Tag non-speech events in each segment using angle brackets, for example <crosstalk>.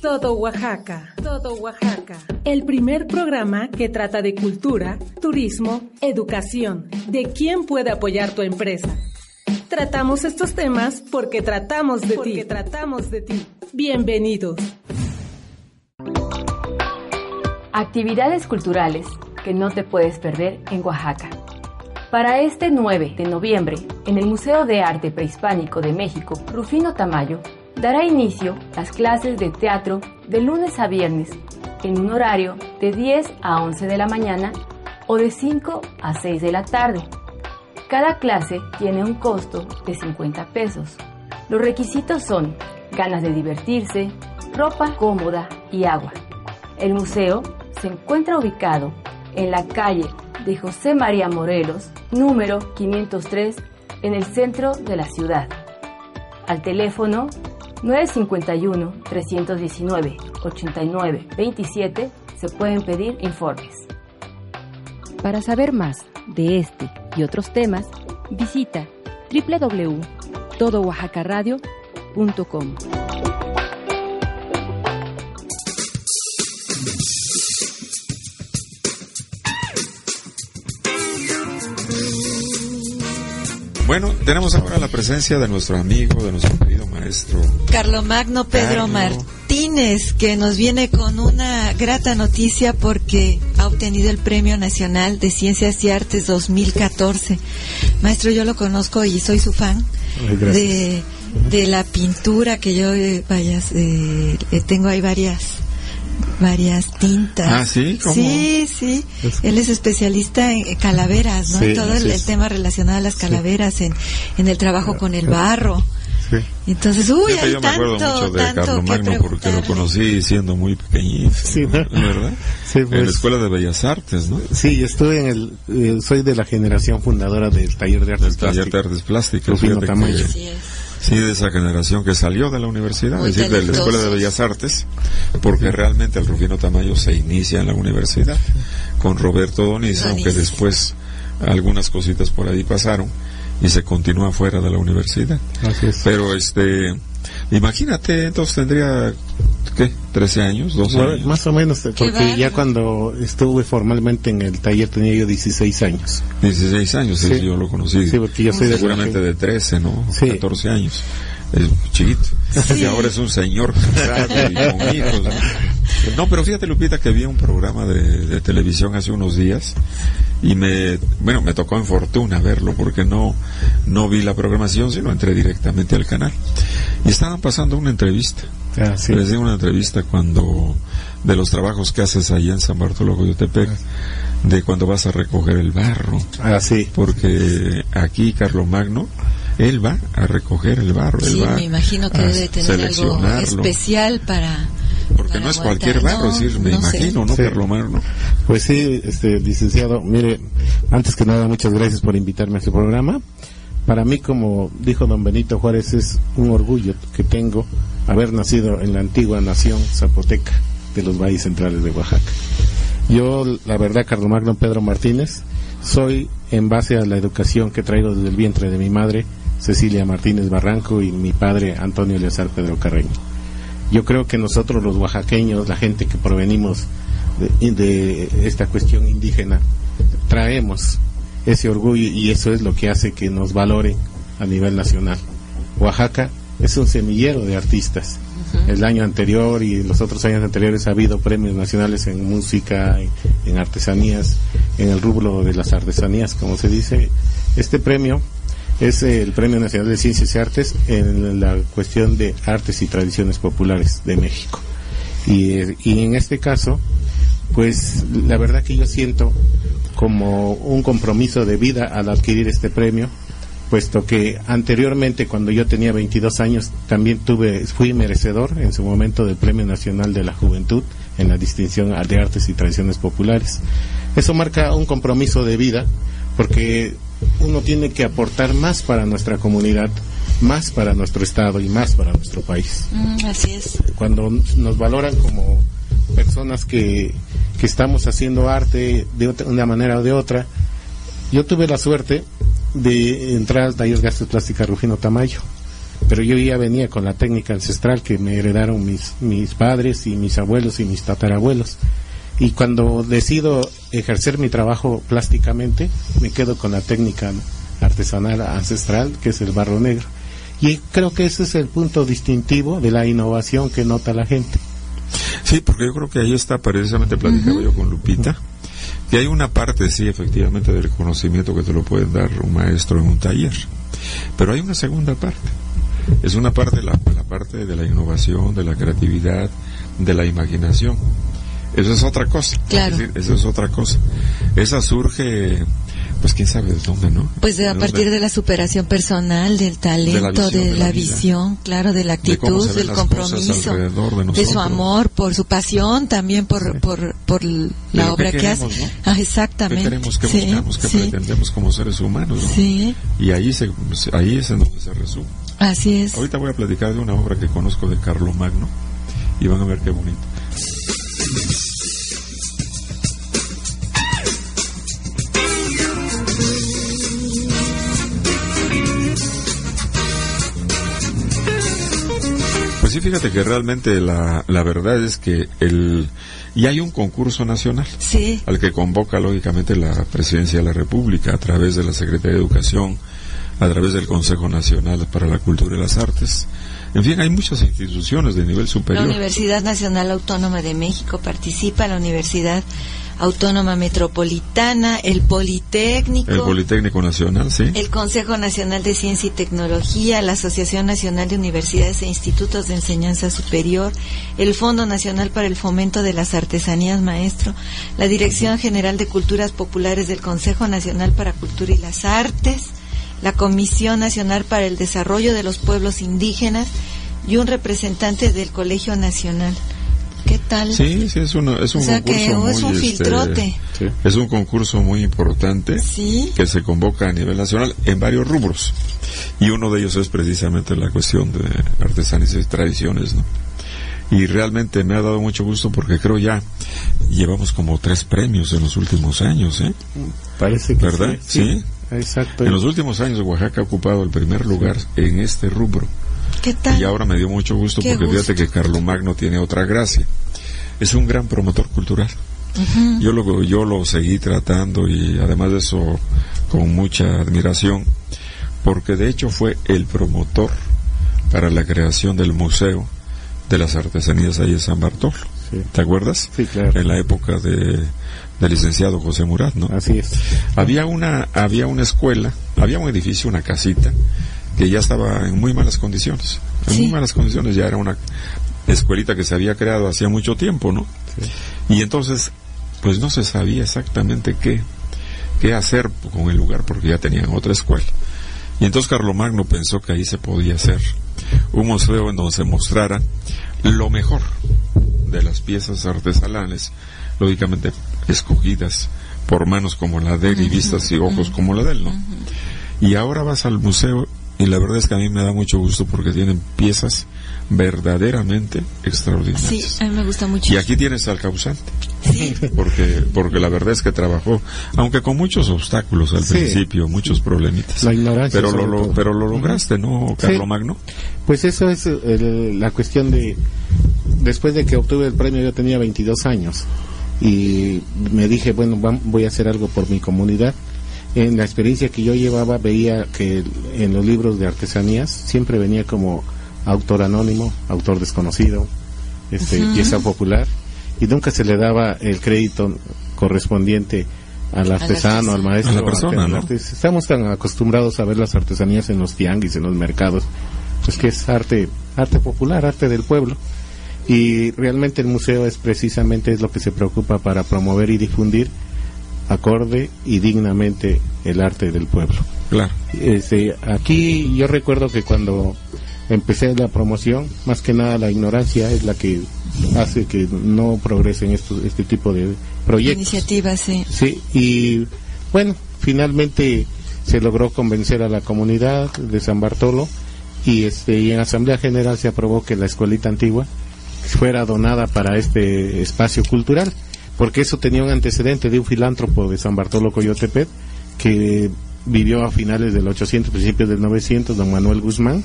Todo Oaxaca, todo Oaxaca. El primer programa que trata de cultura, turismo, educación, de quién puede apoyar tu empresa. Tratamos estos temas porque tratamos de porque ti. tratamos de ti. Bienvenidos. Actividades culturales que no te puedes perder en Oaxaca. Para este 9 de noviembre, en el Museo de Arte Prehispánico de México, Rufino Tamayo dará inicio las clases de teatro de lunes a viernes en un horario de 10 a 11 de la mañana o de 5 a 6 de la tarde. Cada clase tiene un costo de 50 pesos. Los requisitos son ganas de divertirse, ropa cómoda y agua. El museo se encuentra ubicado en la calle de José María Morelos, número 503, en el centro de la ciudad. Al teléfono 951-319-8927 se pueden pedir informes. Para saber más de este y otros temas, visita www.todooaxacaradio.com. Bueno, tenemos ahora la presencia de nuestro amigo, de nuestro querido maestro. Carlomagno Pedro Martínez, que nos viene con una grata noticia porque ha obtenido el Premio Nacional de Ciencias y Artes 2014. Maestro, yo lo conozco y soy su fan. de, de la pintura que yo, eh, vaya, eh, tengo ahí varias varias tintas. Ah, sí, Sí, sí. Él es especialista en calaveras, ¿no? Todo el, tema relacionado a las calaveras, en, en el trabajo con el barro. Entonces, uy, hay yo me acuerdo mucho de Carlos Magno porque lo conocí siendo muy pequeñito, sí, ¿verdad? Sí, pues, en la pues. Escuela de Bellas Artes, ¿no? Sí, estuve en el, eh, soy de la generación fundadora del Taller de Artes Plásticas. Taller de Artes Plásticas. Sí, de esa generación que salió de la universidad, es decir, de la Escuela de Bellas Artes, porque realmente el Rufino Tamayo se inicia en la universidad con Roberto Doniz, aunque después algunas cositas por ahí pasaron y se continúa fuera de la universidad. Pero este, imagínate, entonces tendría, ¿qué? ¿13 años? ¿12 años? Más o menos, porque ya cuando estuve formalmente en el taller tenía yo 16 años. 16 años, sí. yo lo conocí. Sí, porque yo soy Seguramente de, 13, ¿no? 14 años. Es chiquito. Y ahora es un señor y con hijos. <laughs> ¿no? pero fíjate, Lupita, que había un programa de, de televisión hace unos días y me bueno me tocó en fortuna verlo porque no no vi la programación sino entré directamente al canal y estaban pasando una entrevista ah, les di una entrevista cuando de los trabajos que haces allá en San Bartolo de de cuando vas a recoger el barro ah, sí. porque aquí Carlos Magno él va a recoger el barro sí, me imagino que debe tener algo especial para porque no es cualquier barro, decir, me imagino, ¿no? ¿no? Pues sí, este, licenciado, mire, antes que nada, muchas gracias por invitarme a su programa. Para mí, como dijo don Benito Juárez, es un orgullo que tengo haber nacido en la antigua nación zapoteca de los valles centrales de Oaxaca. Yo, la verdad, Carlos Magno Pedro Martínez, soy en base a la educación que traigo desde el vientre de mi madre, Cecilia Martínez Barranco, y mi padre, Antonio Eleazar Pedro Carreño. Yo creo que nosotros los oaxaqueños, la gente que provenimos de, esta cuestión indígena, traemos ese orgullo y eso es lo que hace que nos valoren a nivel nacional. Oaxaca es un semillero de artistas. El año anterior y los otros años anteriores ha habido premios nacionales en música, en artesanías, en el rubro de las artesanías, como se dice. Este premio es el Premio Nacional de Ciencias y Artes en la cuestión de artes y tradiciones populares de México. Y, en este caso, pues la verdad que yo siento como un compromiso de vida al adquirir este premio, puesto que anteriormente cuando yo tenía 22 años también tuve fui merecedor en su momento del Premio Nacional de la Juventud en la distinción de artes y tradiciones populares. Eso marca un compromiso de vida porque uno tiene que aportar más para nuestra comunidad, más para nuestro estado y más para nuestro país. Mm, así es. Cuando nos valoran como personas que, que estamos haciendo arte de una manera o de otra, yo tuve la suerte de entrar al taller de plástica Rufino Tamayo. pero yo ya venía con la técnica ancestral que me heredaron mis, mis padres y mis abuelos y mis tatarabuelos. Y cuando decido ejercer mi trabajo plásticamente, me quedo con la técnica artesanal ancestral, que es el barro negro. Y creo que ese es el punto distintivo de la innovación que nota la gente. Sí, porque yo creo que ahí está, precisamente platicaba yo con Lupita, que hay una parte, sí, efectivamente, del conocimiento que te lo puede dar un maestro en un taller, pero hay una segunda parte. Es una parte, la, la parte de la innovación, de la creatividad, de la imaginación. Eso es otra cosa. Claro. Es decir, eso es otra cosa. Esa surge pues quién sabe de dónde, ¿no? Pues de, a ¿De partir dónde? de la superación personal, del talento, de la visión, claro, de la De cómo actitud, se ven del las cosas compromiso, de de su amor, por su pasión, también por, por, por la obra que que, hace. queremos, ¿no? Ah, ¿Qué exactamente. queremos, qué Sí, buscamos, qué sí, pretendemos como seres humanos? ¿no? sí, Y ahí, se, ahí es en donde se resume. así es. Ahorita voy a platicar de una obra que conozco de Carlo Magno y van a ver qué bonito. Sí, fíjate que realmente la, la verdad es que el... Y hay un concurso nacional Sí, al que convoca lógicamente la Presidencia de la República a través de la Secretaría de Educación, a través del Consejo Nacional para la Cultura y las Artes. En fin, hay muchas instituciones de nivel la superior. Universidad Nacional Autónoma de México participa, la Universidad Autónoma Metropolitana, el Politécnico. El Politécnico Nacional, sí. El Consejo Nacional de Ciencia y Tecnología, la Asociación Nacional de Universidades e Institutos de Enseñanza Superior, el Fondo Nacional para el Fomento de las Artesanías Maestro, la Dirección General de Culturas Populares del Consejo Nacional para Cultura y las Artes, la Comisión Nacional para el Desarrollo de los Pueblos Indígenas y un representante del Colegio Nacional. ¿Qué tal? Sí, sí, es, una, es un O sea que concurso es muy, un este, filtrote. Sí. es un concurso muy importante Sí. que se convoca a nivel nacional en varios rubros. Y uno de ellos es precisamente la cuestión de artesanías y tradiciones, ¿no? Y realmente me ha dado mucho gusto porque creo ya llevamos como tres premios en los últimos años, ¿eh? Parece que ¿Verdad? sí. Sí. Exacto. En los últimos años Oaxaca ha ocupado el primer lugar en este rubro. ¿Qué tal? Y ahora me dio mucho gusto Qué porque fíjate que Carlo Magno tiene otra gracia. Es un gran promotor cultural. Yo lo, yo lo seguí tratando y además de eso con mucha admiración porque de hecho fue el promotor para la creación del Museo de las Artesanías ahí en San Bartolo. Sí. ¿Te acuerdas? Sí, claro. En la época de, del licenciado José Murat, ¿no? Así es. Había una, había una escuela, había un edificio, una casita, que ya estaba en muy malas condiciones. En Sí. muy malas condiciones, ya era una escuelita que se había creado hacía mucho tiempo, ¿no? Y entonces, pues no se sabía exactamente qué, qué hacer con el lugar, porque ya tenían otra escuela. Y entonces Carlomagno pensó que ahí se podía hacer un museo en donde se mostrara lo mejor de las piezas artesanales, lógicamente escogidas por manos como la de él y vistas y ojos como la de él, ¿no? Y ahora vas al museo y la verdad es que a mí me da mucho gusto porque tienen piezas verdaderamente extraordinarias. Sí, a mí me gusta mucho. Y aquí tienes al causante, Sí. porque porque la verdad es que trabajó, aunque con muchos obstáculos al Sí. principio, muchos problemitas. La ignorancia. Pero lo, lo- pero lo lograste, ¿no, Carlo Magno? Pues eso es el- la cuestión de... Después de que obtuve el premio yo tenía 22 años y me dije, bueno, voy a hacer algo por mi comunidad. En la experiencia que yo llevaba veía que en los libros de artesanías siempre venía como autor anónimo, autor desconocido, este, pieza popular y nunca se le daba el crédito correspondiente al artesano, al maestro. A la persona, al ¿no? artista. Estamos tan acostumbrados a ver las artesanías en los tianguis, en los mercados, pues que es arte, arte popular, arte del pueblo. Y realmente el museo es precisamente es lo que se preocupa para promover y difundir acorde y dignamente el arte del pueblo. Claro. Este, aquí yo recuerdo que cuando empecé la promoción, más que nada la ignorancia es la que hace que no progresen estos, este tipo de proyectos. Iniciativa, sí. Sí, y bueno, finalmente se logró convencer a la comunidad de San Bartolo y este y en Asamblea General se aprobó que la escuelita antigua fuera donada para este espacio cultural, porque eso tenía un antecedente de un filántropo de San Bartolo Coyotepet que vivió a finales del 800, principios del 900, don Manuel Guzmán,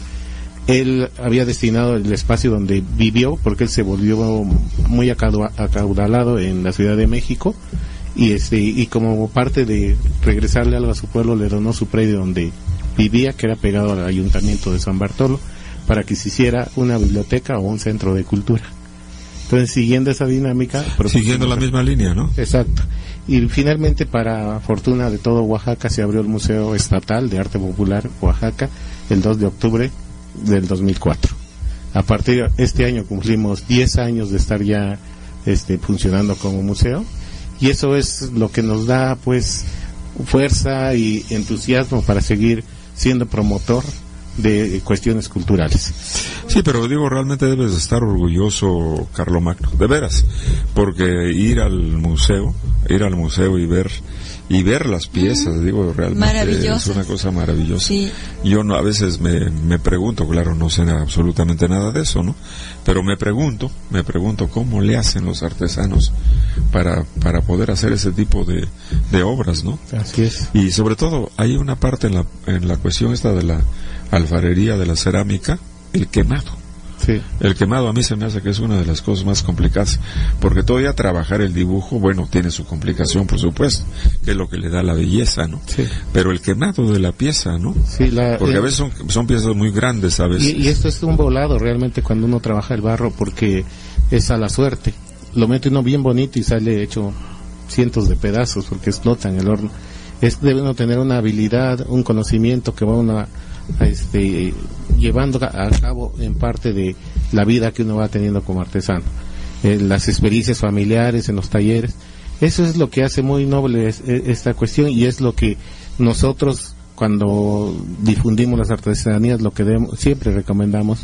él había destinado el espacio donde vivió, porque él se volvió muy acaudalado en la Ciudad de México, y este y como parte de regresarle algo a su pueblo le donó su predio donde vivía que era pegado al ayuntamiento de San Bartolo para que se hiciera una biblioteca o un centro de cultura entonces siguiendo esa dinámica siguiendo la misma línea no exacto. Y finalmente para fortuna de todo Oaxaca se abrió el Museo Estatal de Arte Popular Oaxaca el 2 de octubre del 2004 a partir de este año cumplimos 10 años de estar ya este, funcionando como museo. Y eso es lo que nos da pues fuerza y entusiasmo para seguir siendo promotor de cuestiones culturales. Sí, pero digo, realmente debes estar orgulloso, Magno, de veras, porque ir al museo, ir al museo y ver y ver las piezas, digo, realmente es una cosa maravillosa. Yo no, a veces me, me pregunto, claro, no sé absolutamente nada de eso, ¿no? Pero me pregunto, me pregunto cómo le hacen los artesanos para, para poder hacer ese tipo de, de obras, ¿no? Así es. Y sobre todo, hay una parte en la, en la cuestión esta de la alfarería, de la cerámica, el quemado. El quemado a mí se me hace que es una de las cosas más complicadas, porque todavía trabajar el dibujo, bueno, tiene su complicación, por supuesto, que es lo que le da la belleza, ¿no? Pero el quemado de la pieza, ¿no? Sí, porque a veces son, son, piezas muy grandes, ¿sabes? Y, y, esto es un volado realmente cuando uno trabaja el barro, porque es a la suerte. Lo mete uno bien bonito y sale hecho cientos de pedazos, porque explotan el horno. Es, debe uno tener una habilidad, un conocimiento que va una este, llevando a cabo en parte de la vida que uno va teniendo como artesano. En las experiencias familiares, en los talleres. Eso es lo que hace muy noble e, esta cuestión y es lo que nosotros cuando difundimos las artesanías lo que siempre recomendamos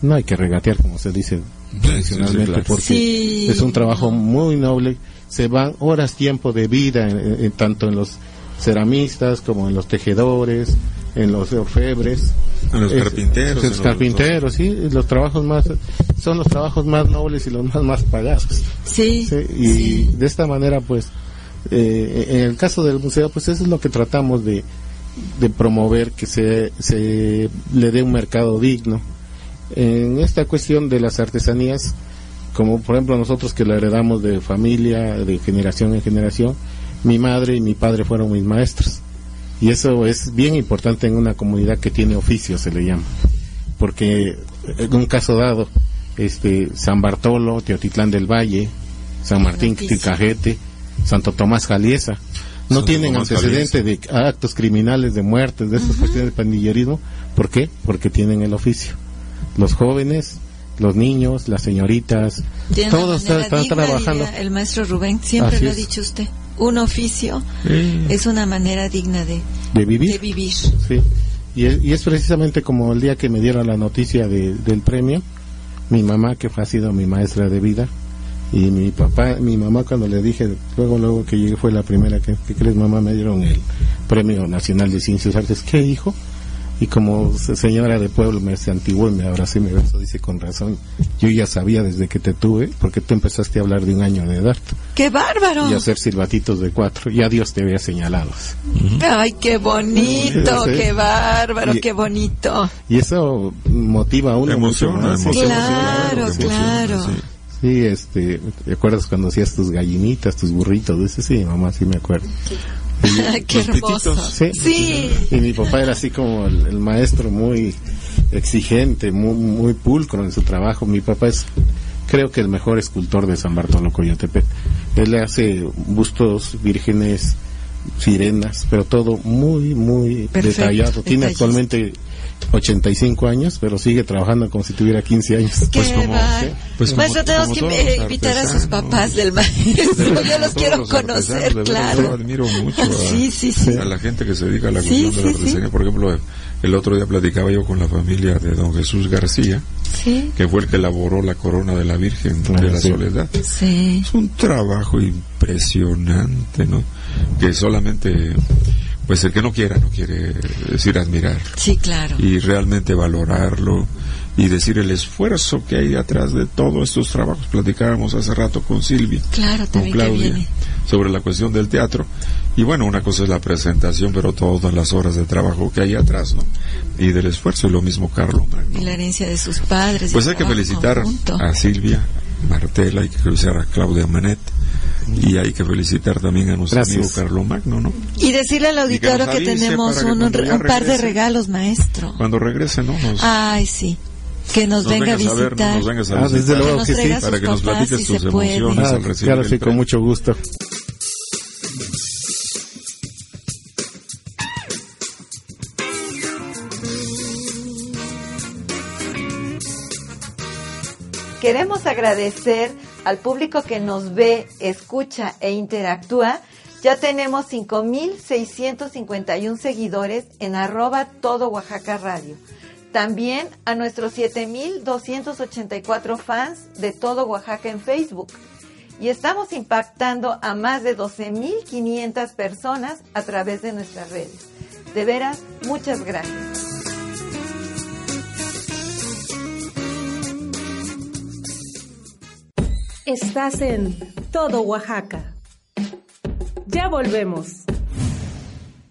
no hay que regatear como se dice tradicionalmente porque es un trabajo muy noble se van horas tiempo de vida tanto en los ceramistas como en los tejedores en los orfebres, en los carpinteros, en los carpinteros, sí, los trabajos más son los trabajos más nobles y los más más pagados. Sí. y de esta manera, pues, eh, en el caso del museo, pues eso es lo que tratamos de, de promover que se, se le dé un mercado digno. En esta cuestión de las artesanías, como por ejemplo nosotros que la heredamos de familia, de generación en generación, mi madre y mi padre fueron mis maestros y eso es bien importante en una comunidad que tiene oficio, se le llama. Porque en un caso dado, este San Bartolo, Teotitlán del Valle, San Martín Ticajete, Santo Tomás Jaliesa, no tienen antecedente de actos criminales, de muertes, de estas cuestiones de pandillerismo. ¿Por qué? Porque tienen el oficio. Los jóvenes, los niños, las señoritas, todos están, trabajando. El maestro Rubén siempre lo ha dicho usted un oficio es una manera digna de, de vivir. De vivir. Sí. Y es, y es, precisamente como el día que me dieron la noticia del premio, mi mamá, que ha sido mi maestra de vida, y mi papá, mi mamá cuando le dije, luego, luego que llegué fue la primera que, ¿qué crees mamá? Me dieron el Premio Nacional de Ciencias y Artes. ¿Qué hijo? Y como señora de pueblo me antiguo y me abrazó y me besó, dice con razón, yo ya sabía desde que te tuve, porque tú empezaste a hablar de un año de edad. ¡Qué bárbaro! Y hacer silbatitos de cuatro, ya Dios te había señalado. ¡Ay, qué bonito! ¡Qué bárbaro! ¡Qué bonito! Y eso motiva a uno. Emociona, Claro, claro. Sí, este, ¿te acuerdas cuando hacías tus gallinitas, tus burritos? Dice, sí, mamá, sí me acuerdo. <laughs> Qué hermoso. ¿sí? Y mi papá era así como el, maestro muy exigente, muy, muy, pulcro en su trabajo. Mi papá es, creo que el mejor escultor de San Bartolo Coyotepec. Él le hace bustos vírgenes, sirenas, pero todo muy, muy detallado. Tiene actualmente 85 años, pero sigue trabajando como si tuviera 15 años. pues como, pues maestro, tenemos que invitar a sus papás del maestro. Yo los quiero conocer, claro. Yo admiro mucho a, la gente que se dedica a la cuestión de la artesanía. Por ejemplo, el otro día platicaba yo con la familia de don Jesús García, que fue el que elaboró la corona de la Virgen de la Soledad. Es un trabajo impresionante, ¿no? Que solamente pues el que no quiera no quiere decir admirar. Sí, claro. Y realmente valorarlo y decir el esfuerzo que hay atrás de todos estos trabajos. Platicábamos hace rato con Silvia, claro, con Claudia, sobre la cuestión del teatro. Y bueno, una cosa es la presentación, pero todas las horas de trabajo que hay atrás, ¿no? Y del esfuerzo, y lo mismo Carlos. Y la herencia de sus padres. Pues hay que felicitar a Silvia Martela, hay que felicitar a Claudia Manet, y hay que felicitar también a nuestro amigo Carlos Magno, ¿no? Y decirle al auditorio que, tenemos un, par de regalos, maestro. Cuando regrese, ¿no? Ay, sí. Que nos, venga, a visitar. nos venga a ah, desde luego que, sí. Para que nos platiques tus emociones al ah, recibir Claro, sí, con mucho gusto. Queremos agradecer al público que nos ve, escucha e interactúa. Ya tenemos 5.651 seguidores en arroba todo Oaxaca Radio. También a nuestros 7.284 fans de todo Oaxaca en Facebook. Y estamos impactando a más de 12.500 personas a través de nuestras redes. De veras, muchas gracias. Estás en Todo Oaxaca. Ya volvemos.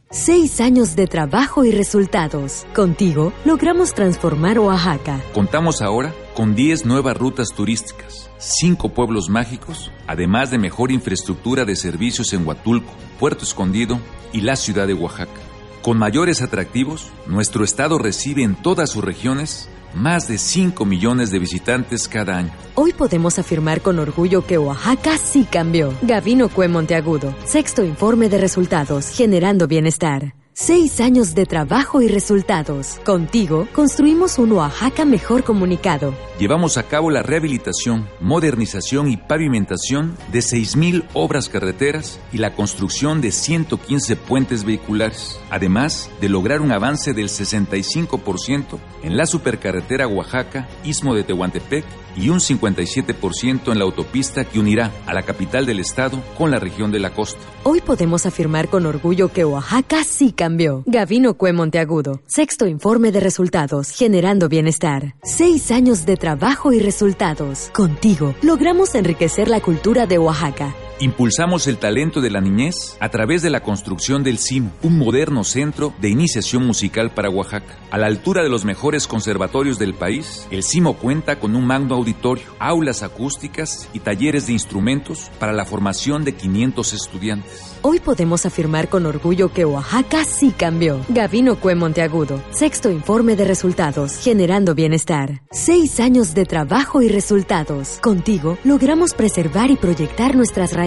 Seis años de trabajo y resultados. Contigo logramos transformar Oaxaca. Contamos ahora con 10 nuevas rutas turísticas, 5 pueblos mágicos, además de mejor infraestructura de servicios en Huatulco, Puerto Escondido y la ciudad de Oaxaca. Con mayores atractivos, nuestro estado recibe en todas sus regiones más de 5 millones de visitantes cada año. Hoy podemos afirmar con orgullo que Oaxaca sí cambió. Gavino Cue Monteagudo, sexto informe de resultados, generando bienestar. Seis años de trabajo y resultados. Contigo construimos un Oaxaca mejor comunicado. Llevamos a cabo la rehabilitación, modernización y pavimentación de 6.000 obras carreteras y la construcción de 115 puentes vehiculares, además de lograr un avance del 65% en la supercarretera Oaxaca, Istmo de Tehuantepec y un 57% en la autopista que unirá a la capital del estado con la región de la costa. Hoy podemos afirmar con orgullo que Oaxaca sí cambió. Gavino Cue Monteagudo, sexto informe de resultados, generando bienestar. Seis años de trabajo y resultados. Contigo logramos enriquecer la cultura de Oaxaca Impulsamos el talento de la niñez a través de la construcción del CIM, un moderno centro de iniciación musical para Oaxaca. A la altura de los mejores conservatorios del país, el CIMO cuenta con un magno auditorio, aulas acústicas y talleres de instrumentos para la formación de 500 estudiantes. Hoy podemos afirmar con orgullo que Oaxaca sí cambió. Gavino Cue Monteagudo, sexto informe de resultados, generando bienestar. Seis años de trabajo y resultados. Contigo logramos preservar y proyectar nuestras raíces.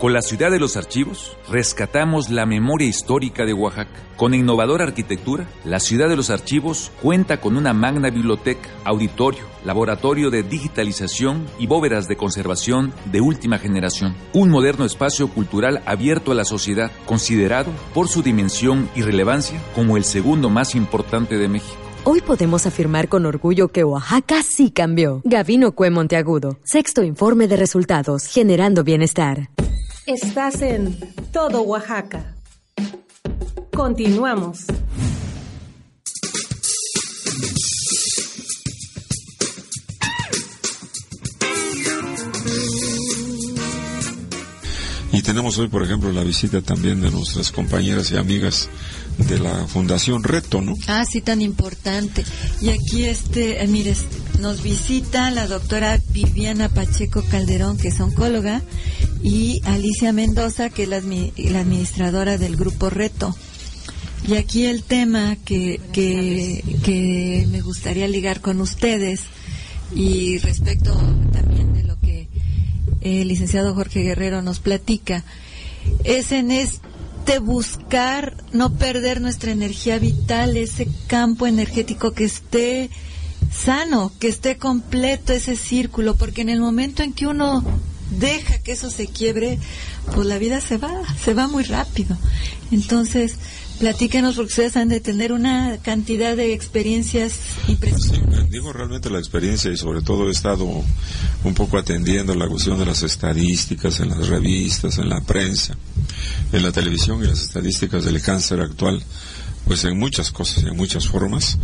Con la ciudad de los archivos, rescatamos la memoria histórica de Oaxaca. Con innovadora arquitectura, la ciudad de los archivos cuenta con una magna biblioteca, auditorio, laboratorio de digitalización y bóvedas de conservación de última generación. Un moderno espacio cultural abierto a la sociedad, considerado por su dimensión y relevancia como el segundo más importante de México. Hoy podemos afirmar con orgullo que Oaxaca sí cambió. Gavino Cue Monteagudo, sexto informe de resultados, generando bienestar. Estás en Todo Oaxaca. Continuamos. Y tenemos hoy, por ejemplo, la visita también de nuestras compañeras y amigas de la Fundación Reto, ¿no? Ah, sí, tan importante. Y aquí, este, eh, mires, nos visita la doctora Viviana Pacheco Calderón, que es oncóloga, y Alicia Mendoza, que es la, administradora del grupo Reto. Y aquí el tema que, que, que me gustaría ligar con ustedes, y respecto también de lo que el licenciado Jorge Guerrero nos platica, es en este de buscar no perder nuestra energía vital, ese campo energético que esté sano, que esté completo ese círculo, porque en el momento en que uno deja que eso se quiebre, pues la vida se va, se va muy rápido. Entonces, Platíquenos porque ustedes han de tener una cantidad de experiencias impresionantes. digo realmente la experiencia y sobre todo he estado un poco atendiendo la cuestión de las estadísticas en las revistas, en la prensa, en la televisión y las estadísticas del cáncer actual pues en muchas cosas en muchas formas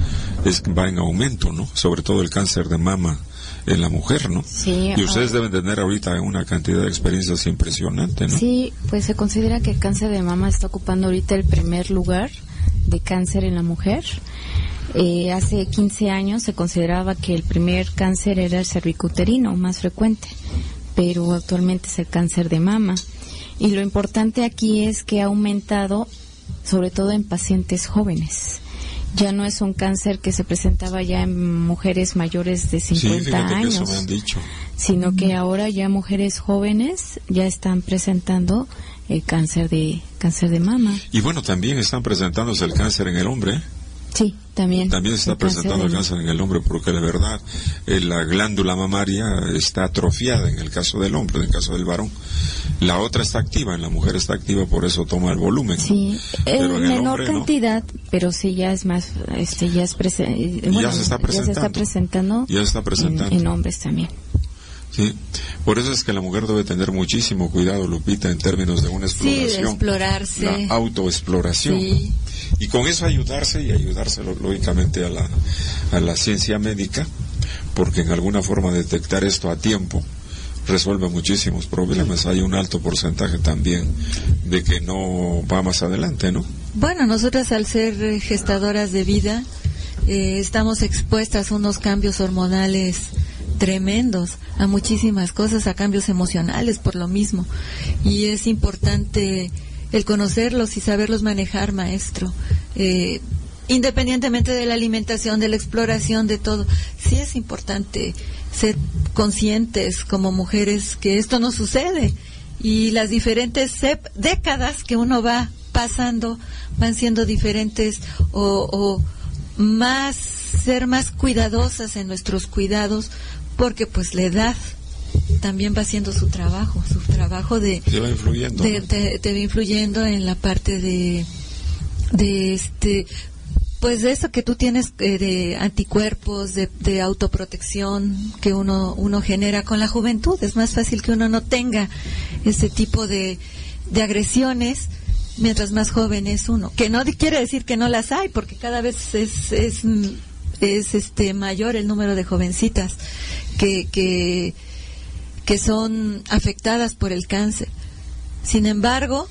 es va en aumento, ¿no? Sobre todo el cáncer de mama en la mujer, ¿no? Sí. Y ustedes deben tener ahorita una cantidad de experiencias impresionante, ¿no? Sí, pues se considera que el cáncer de mama está ocupando ahorita el primer lugar de cáncer en la mujer. Eh, hace 15 años se consideraba que el primer cáncer era el cervicuterino, más frecuente, pero actualmente es el cáncer de mama. Y lo importante aquí es que ha aumentado sobre todo en pacientes jóvenes. Ya no es un cáncer que se presentaba ya en mujeres mayores de 50 sí, fíjate años, que eso me han dicho. sino que ahora ya mujeres jóvenes ya están presentando el cáncer de cáncer de mama. Y bueno, también están presentándose el cáncer en el hombre. ¿Eh? Sí, también. También se está el presentando el de- cáncer en el hombre porque de verdad eh, la glándula mamaria está atrofiada en el caso del hombre, en el caso del varón. La otra está activa, en la mujer está activa, por eso toma el volumen. Sí, Pero en menor hombre, ¿no? cantidad, pero sí ya es más, este, ya es prese- Ya se está presentando. presentando. Ya se está presentando. En, en hombres también. Sí, por eso es que la mujer debe tener muchísimo cuidado, Lupita, en términos de una Sí, de exploración. explorarse. La autoexploración. Sí. Y con eso ayudarse y ayudarse lógicamente a la, a la ciencia médica, porque en alguna forma detectar esto a tiempo resuelve muchísimos problemas. Hay un alto porcentaje también de que no va más adelante, ¿no? Bueno, nosotras al ser gestadoras de vida eh, estamos expuestas a unos cambios hormonales tremendos, a muchísimas cosas, a cambios emocionales por lo mismo. Y es importante el conocerlos y saberlos manejar, maestro. Eh, independientemente de la alimentación, de la exploración, de todo, sí es importante ser conscientes como mujeres que esto no sucede y las diferentes décadas que uno va pasando van siendo diferentes o, o más ser más cuidadosas en nuestros cuidados porque pues la edad también va haciendo su trabajo su trabajo de Se va influyendo. te, ¿no? te- te va influyendo en la parte de de este pues de eso que tú tienes eh, de anticuerpos de, de autoprotección que uno uno genera con la juventud es más fácil que uno no tenga ese tipo de, de agresiones mientras más joven es uno que no quiere decir que no las hay porque cada vez es es, es este mayor el número de jovencitas que que que son afectadas por el cáncer. Sin embargo,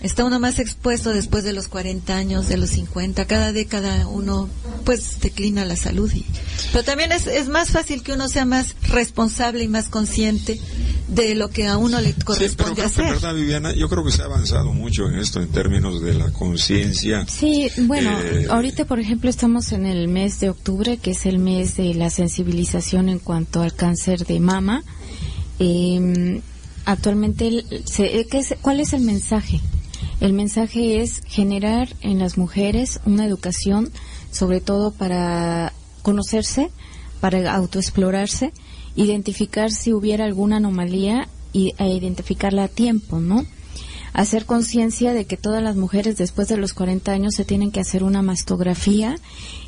está uno más expuesto después de los 40 años, de los 50. Cada década uno pues declina la salud. Y, pero también es, es más fácil que uno sea más responsable y más consciente de lo que a uno le Sí, pero corresponde creo que, hacer. ¿verdad, Viviana? Yo creo que se ha avanzado mucho en esto en términos de la conciencia. Sí, bueno, Eh, ahorita por ejemplo estamos en el mes de octubre, que es el mes de la sensibilización en cuanto al cáncer de mama. Eh, actualmente, el- se- eh, ¿qué es- ¿cuál es el mensaje? El mensaje es generar en las mujeres una educación, sobre todo para conocerse, para autoexplorarse, identificar si hubiera alguna anomalía y, e identificarla a tiempo, ¿no? hacer conciencia de que todas las mujeres después de los 40 años se tienen que hacer una mastografía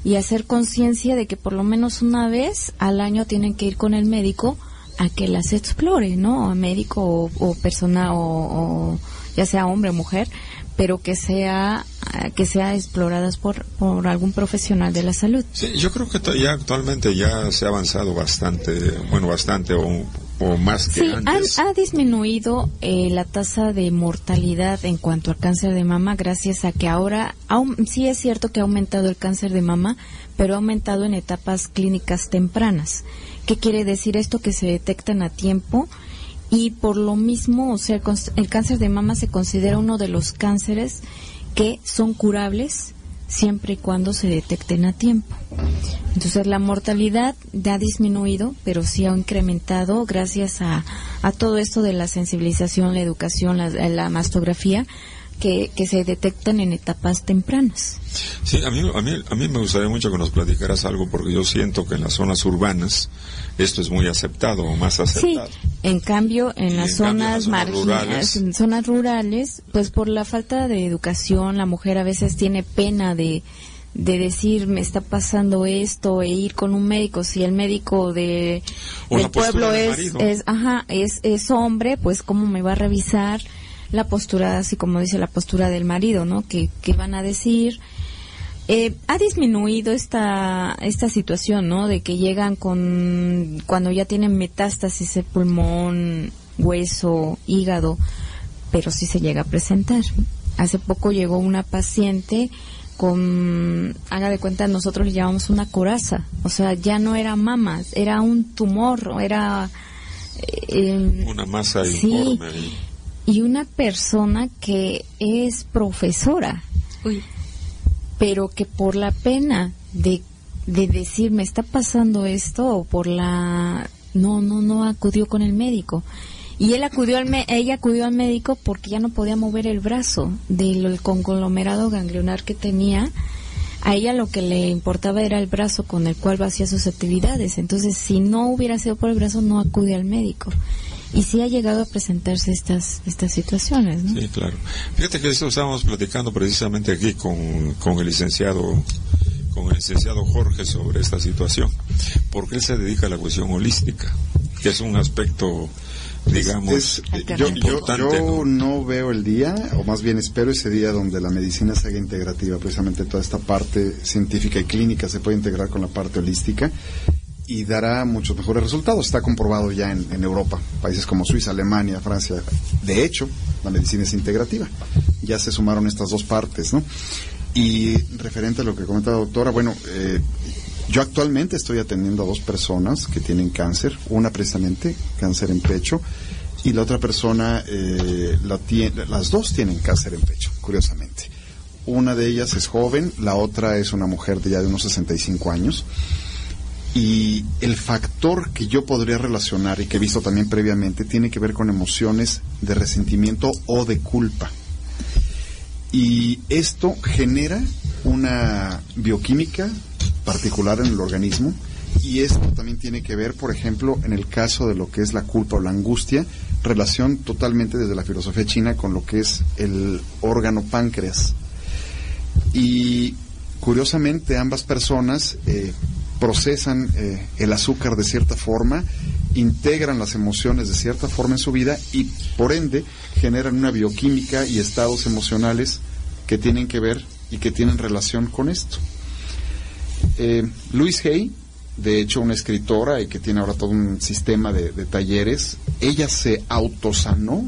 y hacer conciencia de que por lo menos una vez al año tienen que ir con el médico a que las explore, ¿no? A médico o, persona o ya sea hombre o mujer, pero que sea ah, que sea exploradas por, por algún profesional de la salud. Sí, yo creo que ya actualmente ya se ha avanzado bastante, bueno, bastante o, o más que Sí, ha, antes. ha disminuido eh, la tasa de mortalidad en cuanto al cáncer de mama gracias a que ahora, sí es cierto que ha aumentado el cáncer de mama, pero ha aumentado en etapas clínicas tempranas. ¿Qué quiere decir esto? Que se detectan a tiempo y por lo mismo, o sea, el, cáncer de mama se considera uno de los cánceres que son curables siempre y cuando se detecten a tiempo. Entonces la mortalidad ha disminuido, pero sí ha incrementado gracias a, a todo esto de la sensibilización, la educación, la mastografía, que, que se detectan en etapas tempranas. Sí, a mí, a, mí, a mí me gustaría mucho que nos platicaras algo porque yo siento que en las zonas urbanas esto es muy aceptado o más Sí, aceptado. en cambio en Y las en cambio, en las zonas marginales, en zonas rurales, pues por la falta de educación, la mujer a veces tiene pena de, de decir me está pasando esto e ir con un médico si el médico de O del pueblo es es ajá es es hombre pues cómo me va a revisar la postura así como dice la postura del marido no que, que van a decir Eh, ha disminuido esta, esta situación, ¿no? De que llegan con, cuando ya tienen metástasis el pulmón, hueso, hígado, pero sí se llega a presentar. Hace poco llegó una paciente con, haga de cuenta, nosotros le llamamos una coraza, o sea, ya no era mamas, era un tumor, era... Eh, una masa sí, Y una persona que es profesora. Uy. pero que por la pena de, de decir me está pasando esto o por la no no no acudió con el médico y él acudió al ella acudió al médico porque ya no podía mover el brazo del conglomerado ganglionar que tenía. A ella lo que le importaba era el brazo con el cual hacía sus actividades. Entonces si no hubiera sido por el brazo no acude al médico y sí ha llegado a presentarse estas estas situaciones. ¿no? Sí, claro. Fíjate que esto estábamos platicando precisamente aquí con, con el licenciado con el licenciado Jorge sobre esta situación, porque él se dedica a la cuestión holística, que es un aspecto digamos yo, yo, ¿no? veo el día o más bien espero ese día donde la medicina se haga integrativa precisamente toda esta parte científica y clínica se puede integrar con la parte holística y dará muchos mejores resultados. Está comprobado ya en, Europa, países como Suiza, Alemania, Francia. De hecho, la medicina es integrativa. Ya se sumaron estas dos partes, ¿no? Y referente a lo que comentaba la doctora, bueno, eh, yo actualmente estoy atendiendo a dos personas que tienen cáncer, una precisamente cáncer en pecho y la otra persona, eh, la tiene, las dos tienen cáncer en pecho, curiosamente. Una de ellas es joven, la otra es una mujer de ya de unos 65 años y el factor que yo podría relacionar y que he visto también previamente tiene que ver con emociones de resentimiento o de culpa. Y esto genera una bioquímica particular en el organismo y esto también tiene que ver, por ejemplo, en el caso de lo que es la culpa o la angustia, relación totalmente desde la filosofía china con lo que es el órgano páncreas. Y curiosamente ambas personas eh, procesan eh, el azúcar de cierta forma, integran las emociones de cierta forma en su vida y por ende generan una bioquímica y estados emocionales que tienen que ver y que tienen relación con esto. Eh, Luis Hay, de hecho una escritora y que tiene ahora todo un sistema de, de talleres, ella se autosanó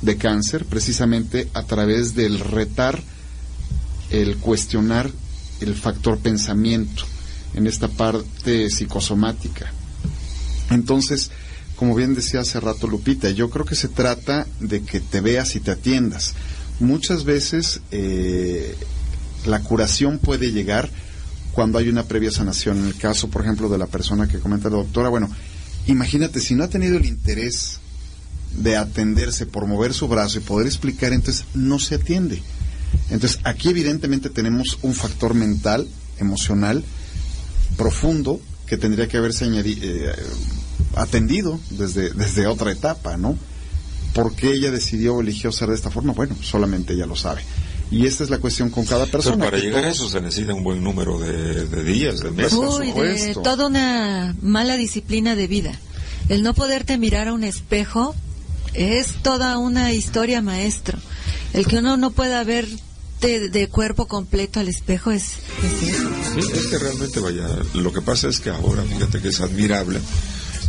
de cáncer precisamente a través del retar, el cuestionar el factor pensamiento en esta parte psicosomática. Entonces, como bien decía hace rato Lupita, yo creo que se trata de que te veas y te atiendas. Muchas veces eh, la curación puede llegar cuando hay una previa sanación. En el caso, por ejemplo, de la persona que comenta la doctora, bueno, imagínate, si no ha tenido el interés de atenderse por mover su brazo y poder explicar, entonces no se atiende. Entonces, aquí evidentemente tenemos un factor mental, emocional, profundo que tendría que haberse eh, atendido desde, desde otra etapa, ¿no? ¿Por qué ella decidió o eligió ser de esta forma? Bueno, solamente ella lo sabe. Y esta es la cuestión con cada persona. Pero para llegar a eso se necesita un buen número de, días, de meses. Uy, de toda una mala disciplina de vida. El no poderte mirar a un espejo es toda una historia maestro. El que uno no pueda ver de, cuerpo completo al espejo es, Sí, es que realmente vaya, lo que pasa es que ahora, fíjate que es admirable,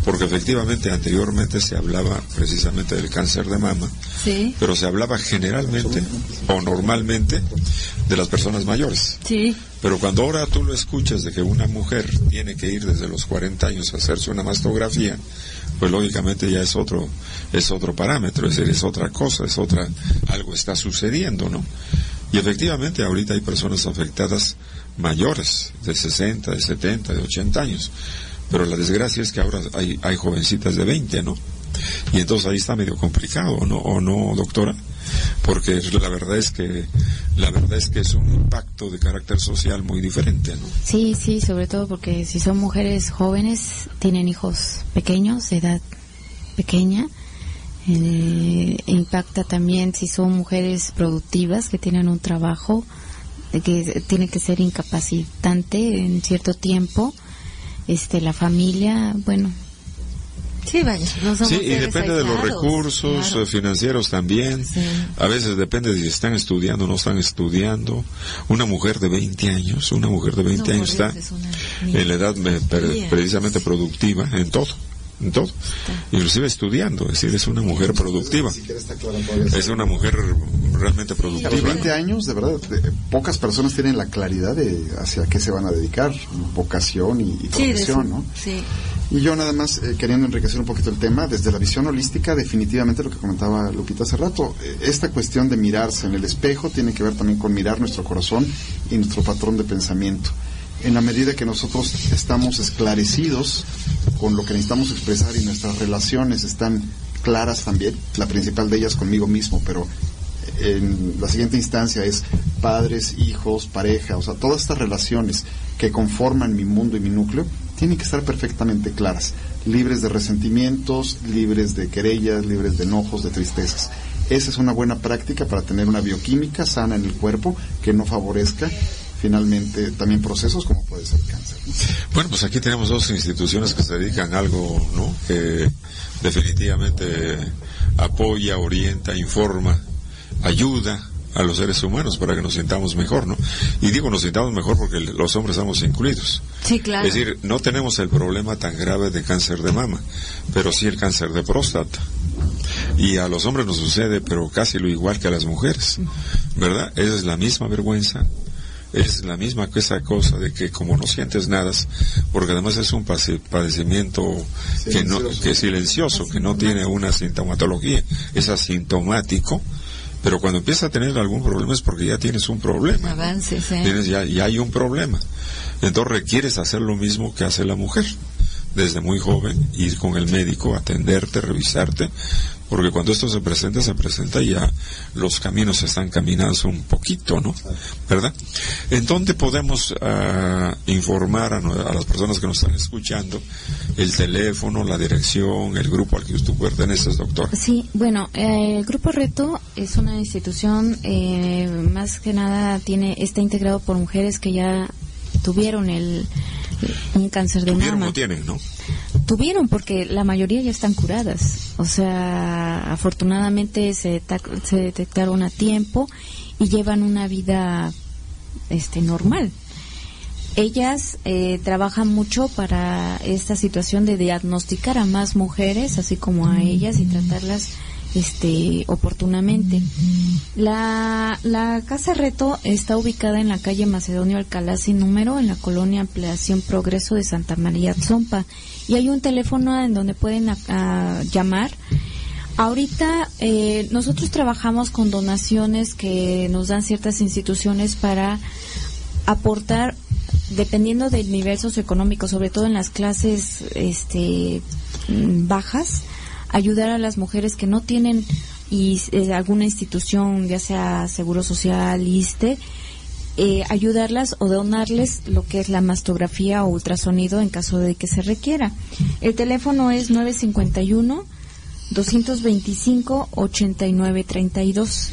porque efectivamente anteriormente se hablaba precisamente del cáncer de mama, sí. pero se hablaba generalmente o normalmente de las personas mayores. Sí. Pero cuando ahora tú lo escuchas de que una mujer tiene que ir desde los 40 años a hacerse una mastografía, pues lógicamente ya es otro es otro parámetro, es decir, es otra cosa, es otra algo está sucediendo, ¿no? Y efectivamente ahorita hay personas afectadas mayores, de 60, de 70, de 80 años. Pero la desgracia es que ahora hay, hay jovencitas de 20, ¿no? Y entonces ahí está medio complicado, ¿no? ¿O no, doctora? Porque la verdad es que la verdad es que es un impacto de carácter social muy diferente, ¿no? Sí, sí, sobre todo porque si son mujeres jóvenes, tienen hijos pequeños, de edad pequeña, eh, impacta también si son mujeres productivas que tienen un trabajo que tiene que ser incapacitante en cierto tiempo. Este, la familia, bueno, Sí, vaya, no somos Sí, y depende de los recursos claro. eh, financieros también. Sí. A veces depende de si están estudiando o no están estudiando. Una mujer de 20 años, una mujer de 20 No, años está es en la edad eh, precisamente productiva en todo. En todo. Inclusive estudiando, es decir, es una mujer productiva. Es una mujer realmente A los productiva. 20 años, de verdad, de- pocas personas tienen la claridad de hacia qué se van a dedicar, vocación y, profesión, ¿no? sí. Y yo nada más eh, queriendo enriquecer un poquito el tema, desde la visión holística, definitivamente lo que comentaba Lupita hace rato, eh, esta cuestión de mirarse en el espejo tiene que ver también con mirar nuestro corazón y nuestro patrón de pensamiento. En la medida que nosotros estamos esclarecidos con lo que necesitamos expresar y nuestras relaciones están claras también, la principal de ellas conmigo mismo, pero en la siguiente instancia es padres, hijos, pareja, o sea, todas estas relaciones que conforman mi mundo y mi núcleo tienen que estar perfectamente claras, libres de resentimientos, libres de querellas, libres de enojos, de tristezas. Esa es una buena práctica para tener una bioquímica sana en el cuerpo que no favorezca finalmente también procesos como puede ser el cáncer. ¿no? Bueno, pues aquí tenemos dos instituciones que se dedican a algo, ¿no? Que definitivamente apoya, orienta, informa, ayuda a los seres humanos para que nos sintamos mejor, ¿no? Y digo nos sintamos mejor porque los hombres estamos incluidos. Sí, claro. Es decir, no tenemos el problema tan grave de cáncer de mama, pero sí el cáncer de próstata. Y a los hombres nos sucede, pero casi lo igual que a las mujeres, ¿verdad? Esa es la misma vergüenza, es la misma que esa cosa de que como no sientes nada, porque además es un pase- padecimiento que no que es silencioso, que no tiene una sintomatología, es asintomático, pero cuando empieza a tener algún problema es porque ya tienes un problema. ¿eh? Tienes ya, ya hay un problema. Entonces requieres hacer lo mismo que hace la mujer. Desde muy joven, ir con el médico, atenderte, revisarte, porque cuando esto se presenta, se presenta ya los caminos están caminando un poquito, ¿no? ¿Verdad? ¿En dónde podemos ah, informar a, a las personas que nos están escuchando el teléfono, la dirección, el grupo al que tú perteneces, doctor? Sí, bueno, eh, el Grupo Reto es una institución, eh, más que nada tiene está integrado por mujeres que ya tuvieron el un cáncer de ¿Tuvieron mama. o tienen, no? Tuvieron porque la mayoría ya están curadas. O sea, afortunadamente se, se detectaron a tiempo y llevan una vida este normal. Ellas eh, trabajan mucho para esta situación de diagnosticar a más mujeres, así como a ellas, y tratarlas este oportunamente. La, la Casa Reto está ubicada en la calle Macedonio Alcalá sin número, en la colonia Ampliación Progreso de Santa María Zompa. Y hay un teléfono en donde pueden llamar. Ahorita eh, nosotros trabajamos con donaciones que nos dan ciertas instituciones para aportar dependiendo del nivel socioeconómico, sobre todo en las clases este bajas, ayudar a las mujeres que no tienen y eh, alguna institución, ya sea Seguro Social, ISTE, eh, ayudarlas o donarles lo que es la mastografía o ultrasonido en caso de que se requiera. El teléfono es 951 225 8932.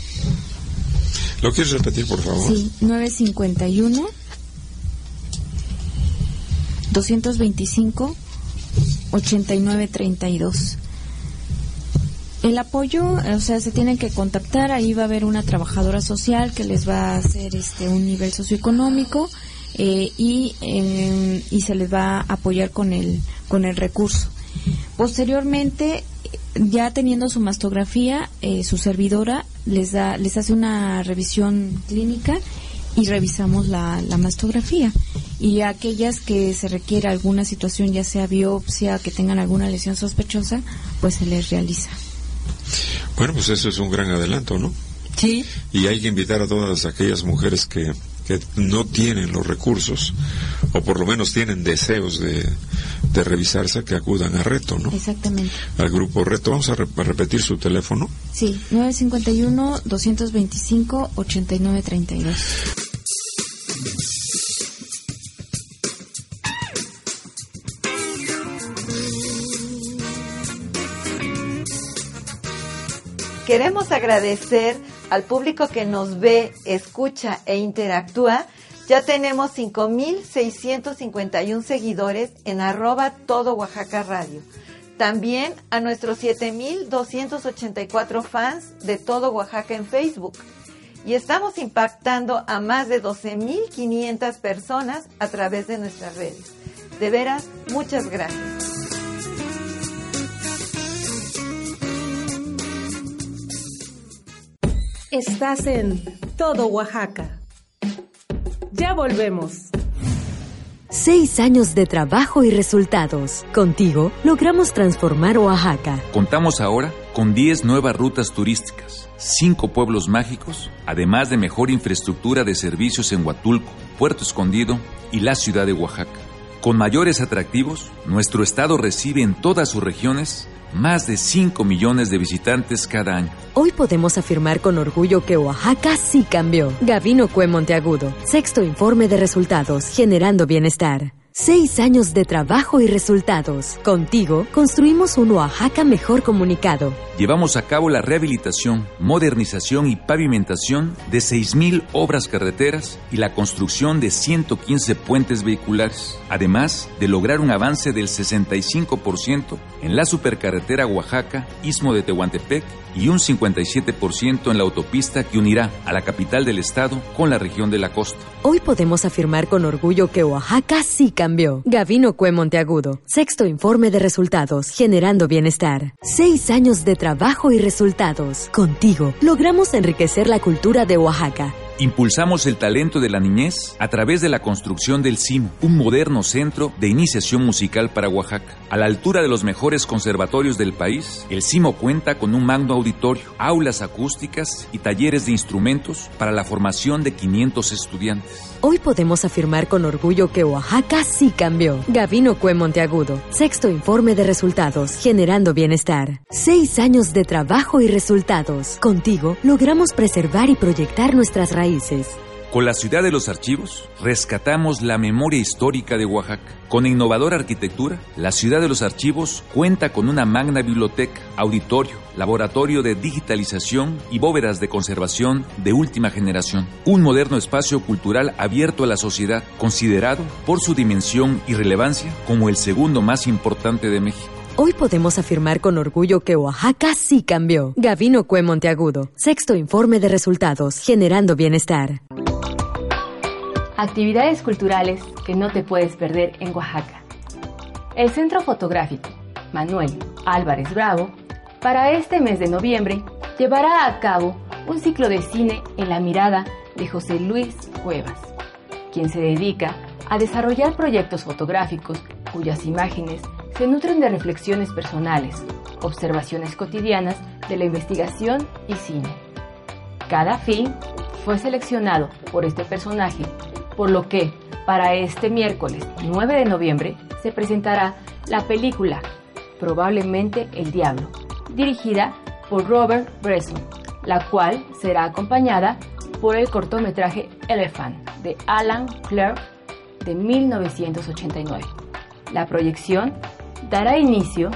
¿Lo quieres repetir, por favor? Sí, 951 225 8932. El apoyo, o sea, se tienen que contactar, ahí va a haber una trabajadora social que les va a hacer este un nivel socioeconómico eh, y eh, y se les va a apoyar con el con el recurso. Posteriormente, ya teniendo su mastografía, eh, su servidora les da les hace una revisión clínica y revisamos la, la mastografía. Y aquellas que se requiera alguna situación, ya sea biopsia, que tengan alguna lesión sospechosa, pues se les realiza. Bueno, pues eso es un gran adelanto, ¿no? Sí. Y hay que invitar a todas aquellas mujeres que, que no tienen los recursos, o por lo menos tienen deseos de, de revisarse, que acudan a Reto, ¿no? Exactamente. Al grupo Reto. Vamos a, re- a repetir su teléfono. Sí, 951-225-8932. Queremos agradecer al público que nos ve, escucha e interactúa. Ya tenemos 5.651 seguidores en arroba todo Oaxaca Radio. También a nuestros 7.284 fans de todo Oaxaca en Facebook. Y estamos impactando a más de 12.500 personas a través de nuestras redes. De veras, muchas gracias. Estás en Todo Oaxaca. Ya volvemos. Seis años de trabajo y resultados. Contigo logramos transformar Oaxaca. Contamos ahora con 10 nuevas rutas turísticas, 5 pueblos mágicos, además de mejor infraestructura de servicios en Huatulco, Puerto Escondido y la ciudad de Oaxaca. Con mayores atractivos, nuestro estado recibe en todas sus regiones más de 5 millones de visitantes cada año. Hoy podemos afirmar con orgullo que Oaxaca sí cambió. Gavino Cue Monteagudo, sexto informe de resultados, generando bienestar. Seis años de trabajo y resultados. Contigo construimos un Oaxaca mejor comunicado. Llevamos a cabo la rehabilitación, modernización y pavimentación de 6.000 obras carreteras y la construcción de 115 puentes vehiculares, además de lograr un avance del 65% en la supercarretera Oaxaca, Istmo de Tehuantepec y un 57% en la autopista que unirá a la capital del estado con la región de la costa. Hoy podemos afirmar con orgullo que Oaxaca sí cambió. Gavino Cue Monteagudo, sexto informe de resultados, generando bienestar. Seis años de trabajo y resultados. Contigo logramos enriquecer la cultura de Oaxaca. Impulsamos el talento de la niñez a través de la construcción del CIMO, un moderno centro de iniciación musical para Oaxaca. A la altura de los mejores conservatorios del país, el CIMO cuenta con un magno auditorio, aulas acústicas y talleres de instrumentos para la formación de 500 estudiantes. Hoy podemos afirmar con orgullo que Oaxaca sí cambió. Gavino Cue Monteagudo, sexto informe de resultados, generando bienestar. Seis años de trabajo y resultados. Contigo logramos preservar y proyectar nuestras raíces. Con la ciudad de los archivos, rescatamos la memoria histórica de Oaxaca. Con innovadora arquitectura, la ciudad de los archivos cuenta con una magna biblioteca, auditorio, laboratorio de digitalización y bóvedas de conservación de última generación. Un moderno espacio cultural abierto a la sociedad, considerado por su dimensión y relevancia como el segundo más importante de México. Hoy podemos afirmar con orgullo que Oaxaca sí cambió. Gavino Cue Monteagudo, sexto informe de resultados, generando bienestar. Actividades culturales que no te puedes perder en Oaxaca. El Centro Fotográfico Manuel Álvarez Bravo, para este mes de noviembre, llevará a cabo un ciclo de cine en la mirada de José Luis Cuevas, quien se dedica a desarrollar proyectos fotográficos cuyas imágenes se nutren de reflexiones personales, observaciones cotidianas de la investigación y cine. Cada film fue seleccionado por este personaje por lo que para este miércoles 9 de noviembre se presentará la película Probablemente el Diablo, dirigida por Robert Bresson, la cual será acompañada por el cortometraje Elephant de Alan Clark de 1989. La proyección dará inicio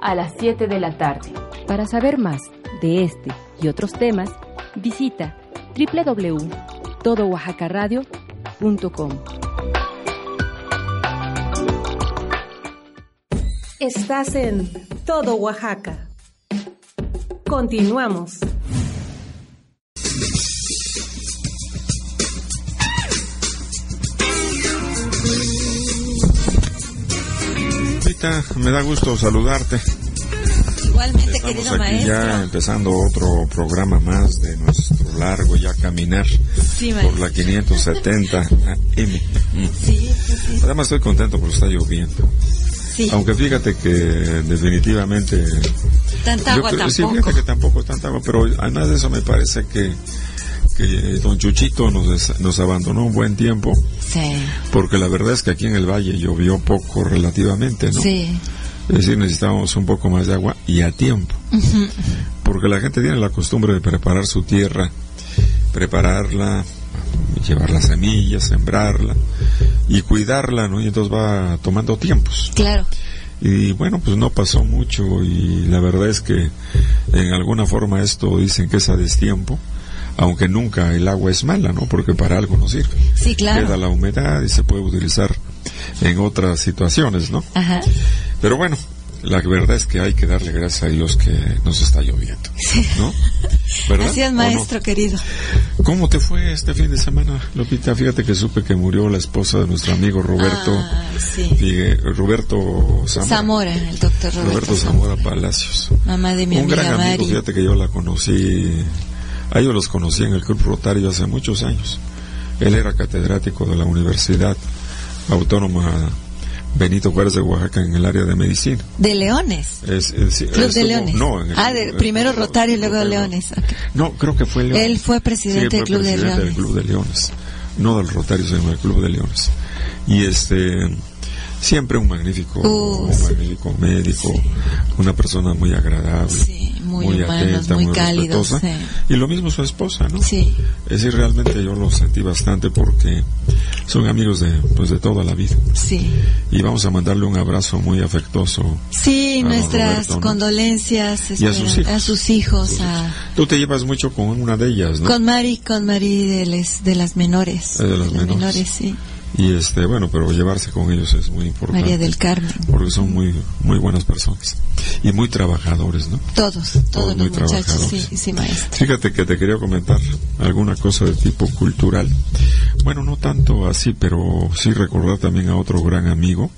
a las 7 de la tarde. Para saber más de este y otros temas, visita www.todooaxacaradio.com Estás en Todo Oaxaca. Continuamos. Rita, me da gusto saludarte. Igualmente, Estamos querido aquí maestro. ya empezando otro programa más de nuestro largo ya caminar Sí, por la 570 AM. Sí, sí, sí. Además estoy contento porque está lloviendo. Aunque fíjate que definitivamente... Tanta agua creo- sí, tampoco. fíjate que tampoco tanta agua, pero además de eso me parece que, que don Chuchito nos, nos abandonó un buen tiempo, Sí, porque la verdad es que aquí en el valle llovió poco relativamente, ¿no? sí. Es decir, necesitábamos un poco más de agua y a tiempo. Porque la gente tiene la costumbre de preparar su tierra, prepararla, llevar las semillas, sembrarla y cuidarla, ¿no? Y entonces va tomando tiempos. Claro. Y bueno, pues no pasó mucho y la verdad es que en alguna forma esto dicen que es a destiempo, aunque nunca el agua es mala, ¿no? Porque para algo no sirve. Sí, claro. Queda la humedad y se puede utilizar en otras situaciones, ¿no? Ajá. Pero bueno, la verdad es que hay que darle gracias a Dios que nos está lloviendo. ¿No? ¿Verdad? Así es, maestro querido. ¿Cómo te fue este fin de semana, Lopita? Fíjate que supe que murió la esposa de nuestro amigo Roberto. Ah, sí. Roberto Zamora. Zamora. el doctor Roberto, Roberto Zamora, Palacios. Mamá de mi Un amiga gran amigo, fíjate que yo la conocí. A ellos los conocí en el Club Rotario hace muchos años. Él era catedrático de la Universidad Autónoma Benito Juárez de Oaxaca en el área de medicina. ¿De Leones? Es, Club de Leones. No, ah, primero Rotario y luego de Leones. No, creo que fue Leones. Él fue presidente, del, Club presidente de del Club de Leones. No del Rotario, sino del Club de Leones. Y este siempre un magnífico, uh, un magnífico médico, una persona muy agradable, sí, muy, muy atenta, muy, cálido, y lo mismo su esposa, ¿no? Sí. Es decir, realmente yo lo sentí bastante porque son amigos de, pues, de toda la vida. Sí. Y vamos a mandarle un abrazo muy afectuoso. Sí, nuestras condolencias y a sus hijos. A sus hijos Tú te llevas mucho con una de ellas, ¿no? Con Mari, con Mari de, les, de las menores. De las, menores. menores, sí. Y este, bueno, pero llevarse con ellos es muy importante. María del Carmen. Porque son muy muy buenas personas y muy trabajadores, ¿no? Todos, todos, los muchachos, sí, sí, maestro. Fíjate que te quería comentar alguna cosa de tipo cultural. Bueno, no tanto así, pero sí recordar también a otro gran amigo.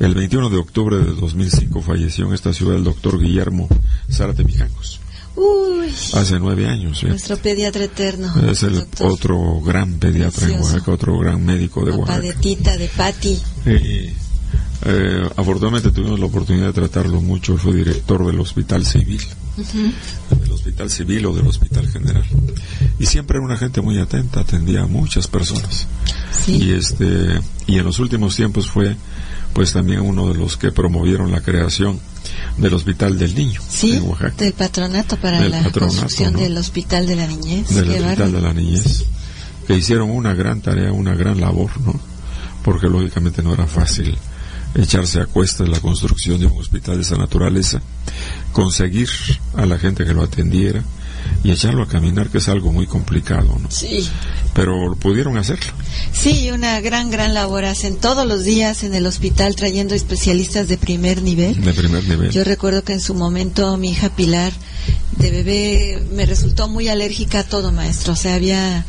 El 21 de octubre de 2005 falleció en esta ciudad el doctor Guillermo Zárate Mijangos. Uy, Hace nueve años. Nuestro pediatra eterno. Es el otro gran pediatra en Oaxaca, otro gran médico de Oaxaca. de Tita, de Pati. Eh, afortunadamente tuvimos la oportunidad de tratarlo mucho. Fue director del Hospital Civil. Del Hospital Civil o del Hospital General. Y siempre era una gente muy atenta, atendía a muchas personas. Y, este, y en los últimos tiempos fue pues también uno de los que promovieron la creación del Hospital del Niño sí, en Oaxaca. del patronato para la construcción del Hospital de la Niñez. Del Hospital de la Niñez. Que hicieron una gran tarea, una gran labor, ¿no? Porque lógicamente no era fácil echarse a cuesta la construcción de un hospital de esa naturaleza, conseguir a la gente que lo atendiera, y echarlo a caminar, que es algo muy complicado, ¿no? Sí. Pero pudieron hacerlo. Sí, una gran, gran labor hacen todos los días en el hospital trayendo especialistas de primer nivel. De primer nivel. Yo recuerdo que en su momento mi hija Pilar, de bebé, me resultó muy alérgica a todo, maestro. O sea, había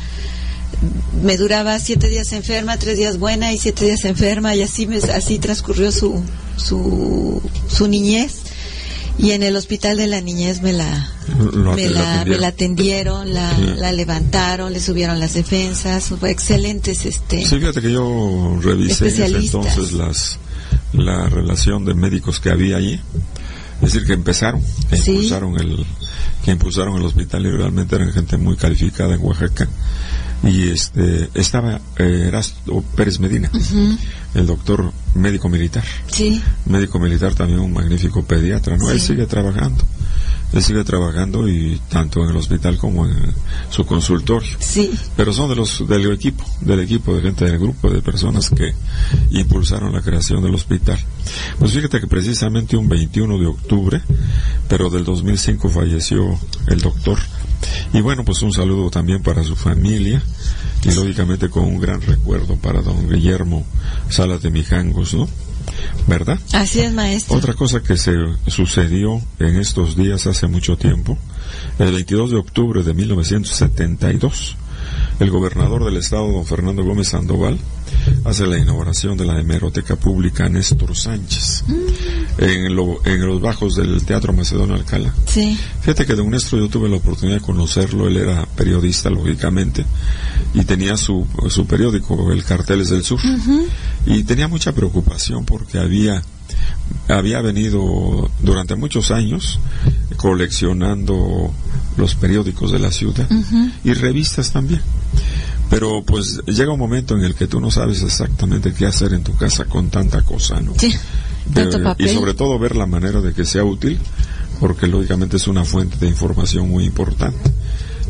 me duraba siete días enferma, tres días buena y siete días enferma y así me, así transcurrió su, su, su niñez y en el hospital de la niñez me la me la, me la atendieron la, la, levantaron le subieron las defensas. Fue excelentes este sí fíjate que yo revisé entonces las la relación de médicos que había allí es decir que empezaron que impulsaron el que impulsaron el hospital y realmente eran gente muy calificada en Oaxaca y este estaba eh, Erasto Pérez Medina, el doctor médico militar. Sí. Médico militar también un magnífico pediatra, ¿no? Él sigue trabajando. Él sigue trabajando y tanto en el hospital como en su consultorio. Sí. Pero son de los del equipo, del equipo de gente del grupo de personas que impulsaron la creación del hospital. Pues fíjate que precisamente un 21 de octubre, pero del 2005 falleció el doctor y bueno, pues un saludo también para su familia y lógicamente con un gran recuerdo para don Guillermo Salas de Mijangos, ¿no? ¿Verdad? Así es, maestro. Otra cosa que se sucedió en estos días hace mucho tiempo, el 22 de octubre de 1972, el gobernador del estado, don Fernando Gómez Sandoval, hace la inauguración de la hemeroteca pública Néstor Sánchez en, los bajos del Teatro Macedonio Alcalá. Sí. Fíjate que don Néstor yo tuve la oportunidad de conocerlo, él era periodista lógicamente y tenía su, su periódico, el Carteles del Sur, y tenía mucha preocupación porque había había venido durante muchos años coleccionando los periódicos de la ciudad y revistas también. Pero pues llega un momento en el que tú no sabes exactamente qué hacer en tu casa con tanta cosa, ¿no? Sí, tanto papel. Y sobre todo ver la manera de que sea útil, porque lógicamente es una fuente de información muy importante.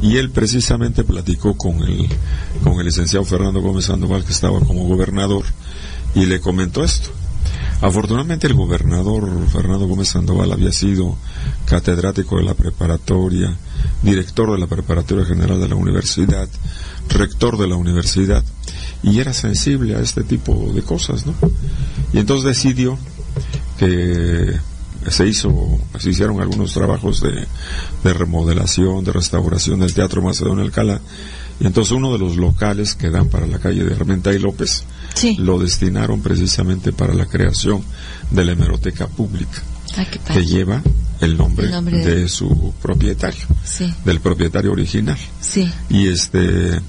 Y él precisamente platicó con el, con el licenciado Fernando Gómez Sandoval, que estaba como gobernador, y le comentó esto. Afortunadamente el gobernador Fernando Gómez Sandoval había sido catedrático de la preparatoria, director de la preparatoria general de la universidad, rector de la universidad, y era sensible a este tipo de cosas, ¿no? Y entonces decidió que se hizo, se hicieron algunos trabajos de, de remodelación, de restauración del Teatro Macedonio Alcalá, y entonces uno de los locales que dan para la calle de Armenta y López lo destinaron precisamente para la creación de la hemeroteca pública, ah, que lleva el nombre, de... su propietario, del propietario original. Y este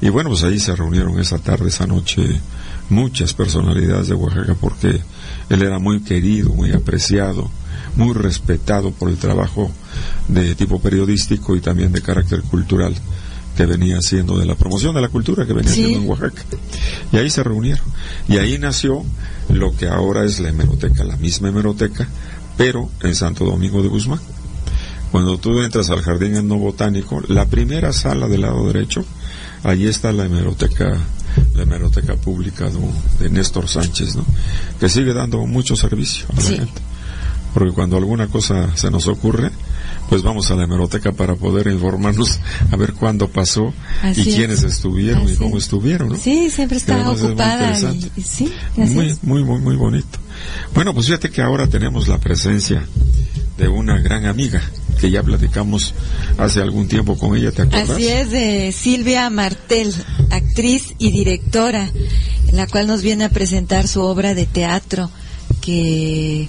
y bueno, pues ahí se reunieron esa tarde, esa noche, muchas personalidades de Oaxaca porque él era muy querido, muy apreciado, muy respetado por el trabajo de tipo periodístico y también de carácter cultural que venía haciendo, de la promoción de la cultura que venía haciendo en Oaxaca. Y ahí se reunieron. Y ahí nació lo que ahora es la hemeroteca, la misma hemeroteca, pero en Santo Domingo de Guzmán. Cuando tú entras al jardín etnobotánico, la primera sala del lado derecho, ahí está la hemeroteca la hemeroteca pública de, Néstor Sánchez, ¿no? que sigue dando mucho servicio a la gente. Porque cuando alguna cosa se nos ocurre, pues vamos a la hemeroteca para poder informarnos a ver cuándo pasó y quiénes estuvieron y cómo estuvieron. ¿no? Sí, siempre está ocupada. Y, sí, muy, muy, muy, muy bonito. Bueno, pues fíjate que ahora tenemos la presencia de una gran amiga que ya platicamos hace algún tiempo con ella, ¿te acuerdas? Así es, de Silvia Martel, actriz y directora, la cual nos viene a presentar su obra de teatro que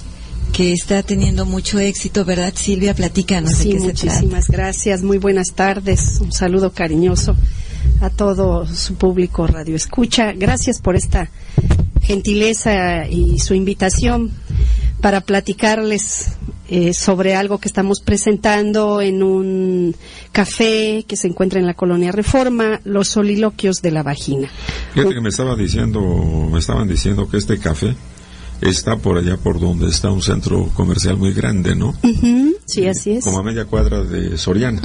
que está teniendo mucho éxito, ¿verdad, Silvia? Platícanos sí, de qué muchísimas gracias. Muy buenas tardes. Un saludo cariñoso a todo su público Radio Escucha. Gracias por esta gentileza y su invitación para platicarles eh, sobre algo que estamos presentando en un café que se encuentra en la colonia Reforma, los soliloquios de la vagina. Fíjate que me estaba diciendo, me estaban diciendo que este café está por allá por donde está un centro comercial muy grande, ¿no? Sí, así es. Como a media cuadra de Soriana.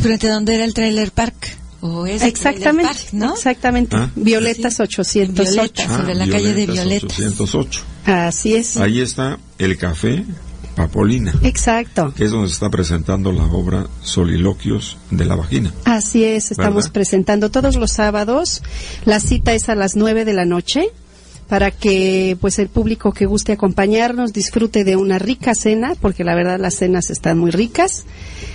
Frente a donde era el Trailer Park. ¿O es exactamente, ¿no? Exactamente. Ah. Violetas 808. sobre la calle de Violetas. 808. Así es. Ahí está el café Papolina. Exacto. Que es donde se está presentando la obra Soliloquios de la Vagina. Así es, estamos presentando todos los sábados. La cita es a las nueve de la noche para que pues el público que guste acompañarnos disfrute de una rica cena, porque la verdad las cenas están muy ricas.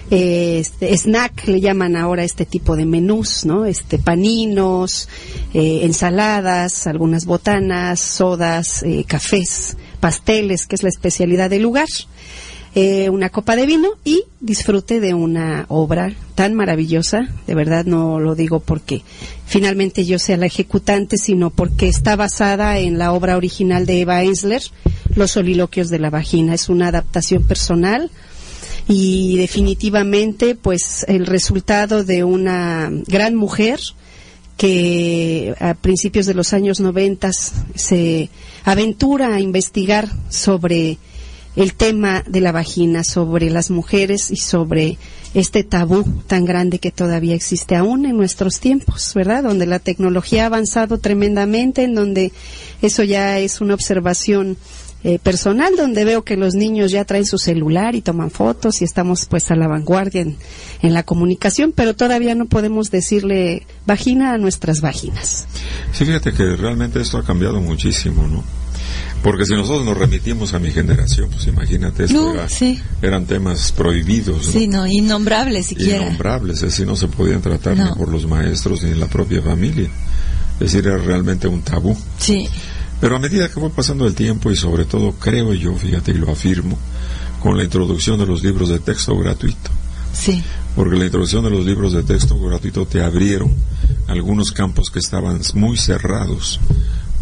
este, snack le llaman ahora este tipo de menús, ¿no? Este paninos, eh, ensaladas, algunas botanas, sodas, eh, cafés, pasteles, que es la especialidad del lugar. Eh, una copa de vino y disfrute de una obra tan maravillosa. De verdad no lo digo porque finalmente yo sea la ejecutante, sino porque está basada en la obra original de Eva Ensler, Los soliloquios de la vagina. Es una adaptación personal y definitivamente pues el resultado de una gran mujer que a principios de los años noventas se aventura a investigar sobre el tema de la vagina, sobre las mujeres y sobre este tabú tan grande que todavía existe aún en nuestros tiempos, ¿verdad? Donde la tecnología ha avanzado tremendamente, en donde eso ya es una observación eh, personal, donde veo que los niños ya traen su celular y toman fotos y estamos pues a la vanguardia en, en la comunicación, pero todavía no podemos decirle vagina a nuestras vaginas. Sí, fíjate que realmente esto ha cambiado muchísimo, ¿no? Porque si nosotros nos remitimos a mi generación, pues imagínate, esto eran temas prohibidos. Sí, no, innombrables siquiera. Innombrables, es decir, no se podían tratar ni por los maestros ni en la propia familia. Es decir, era realmente un tabú. Sí. Pero a medida que fue pasando el tiempo y sobre todo creo yo, fíjate y lo afirmo, con la introducción de los libros de texto gratuito. Sí. Porque la introducción de los libros de texto gratuito te abrieron algunos campos que estaban muy cerrados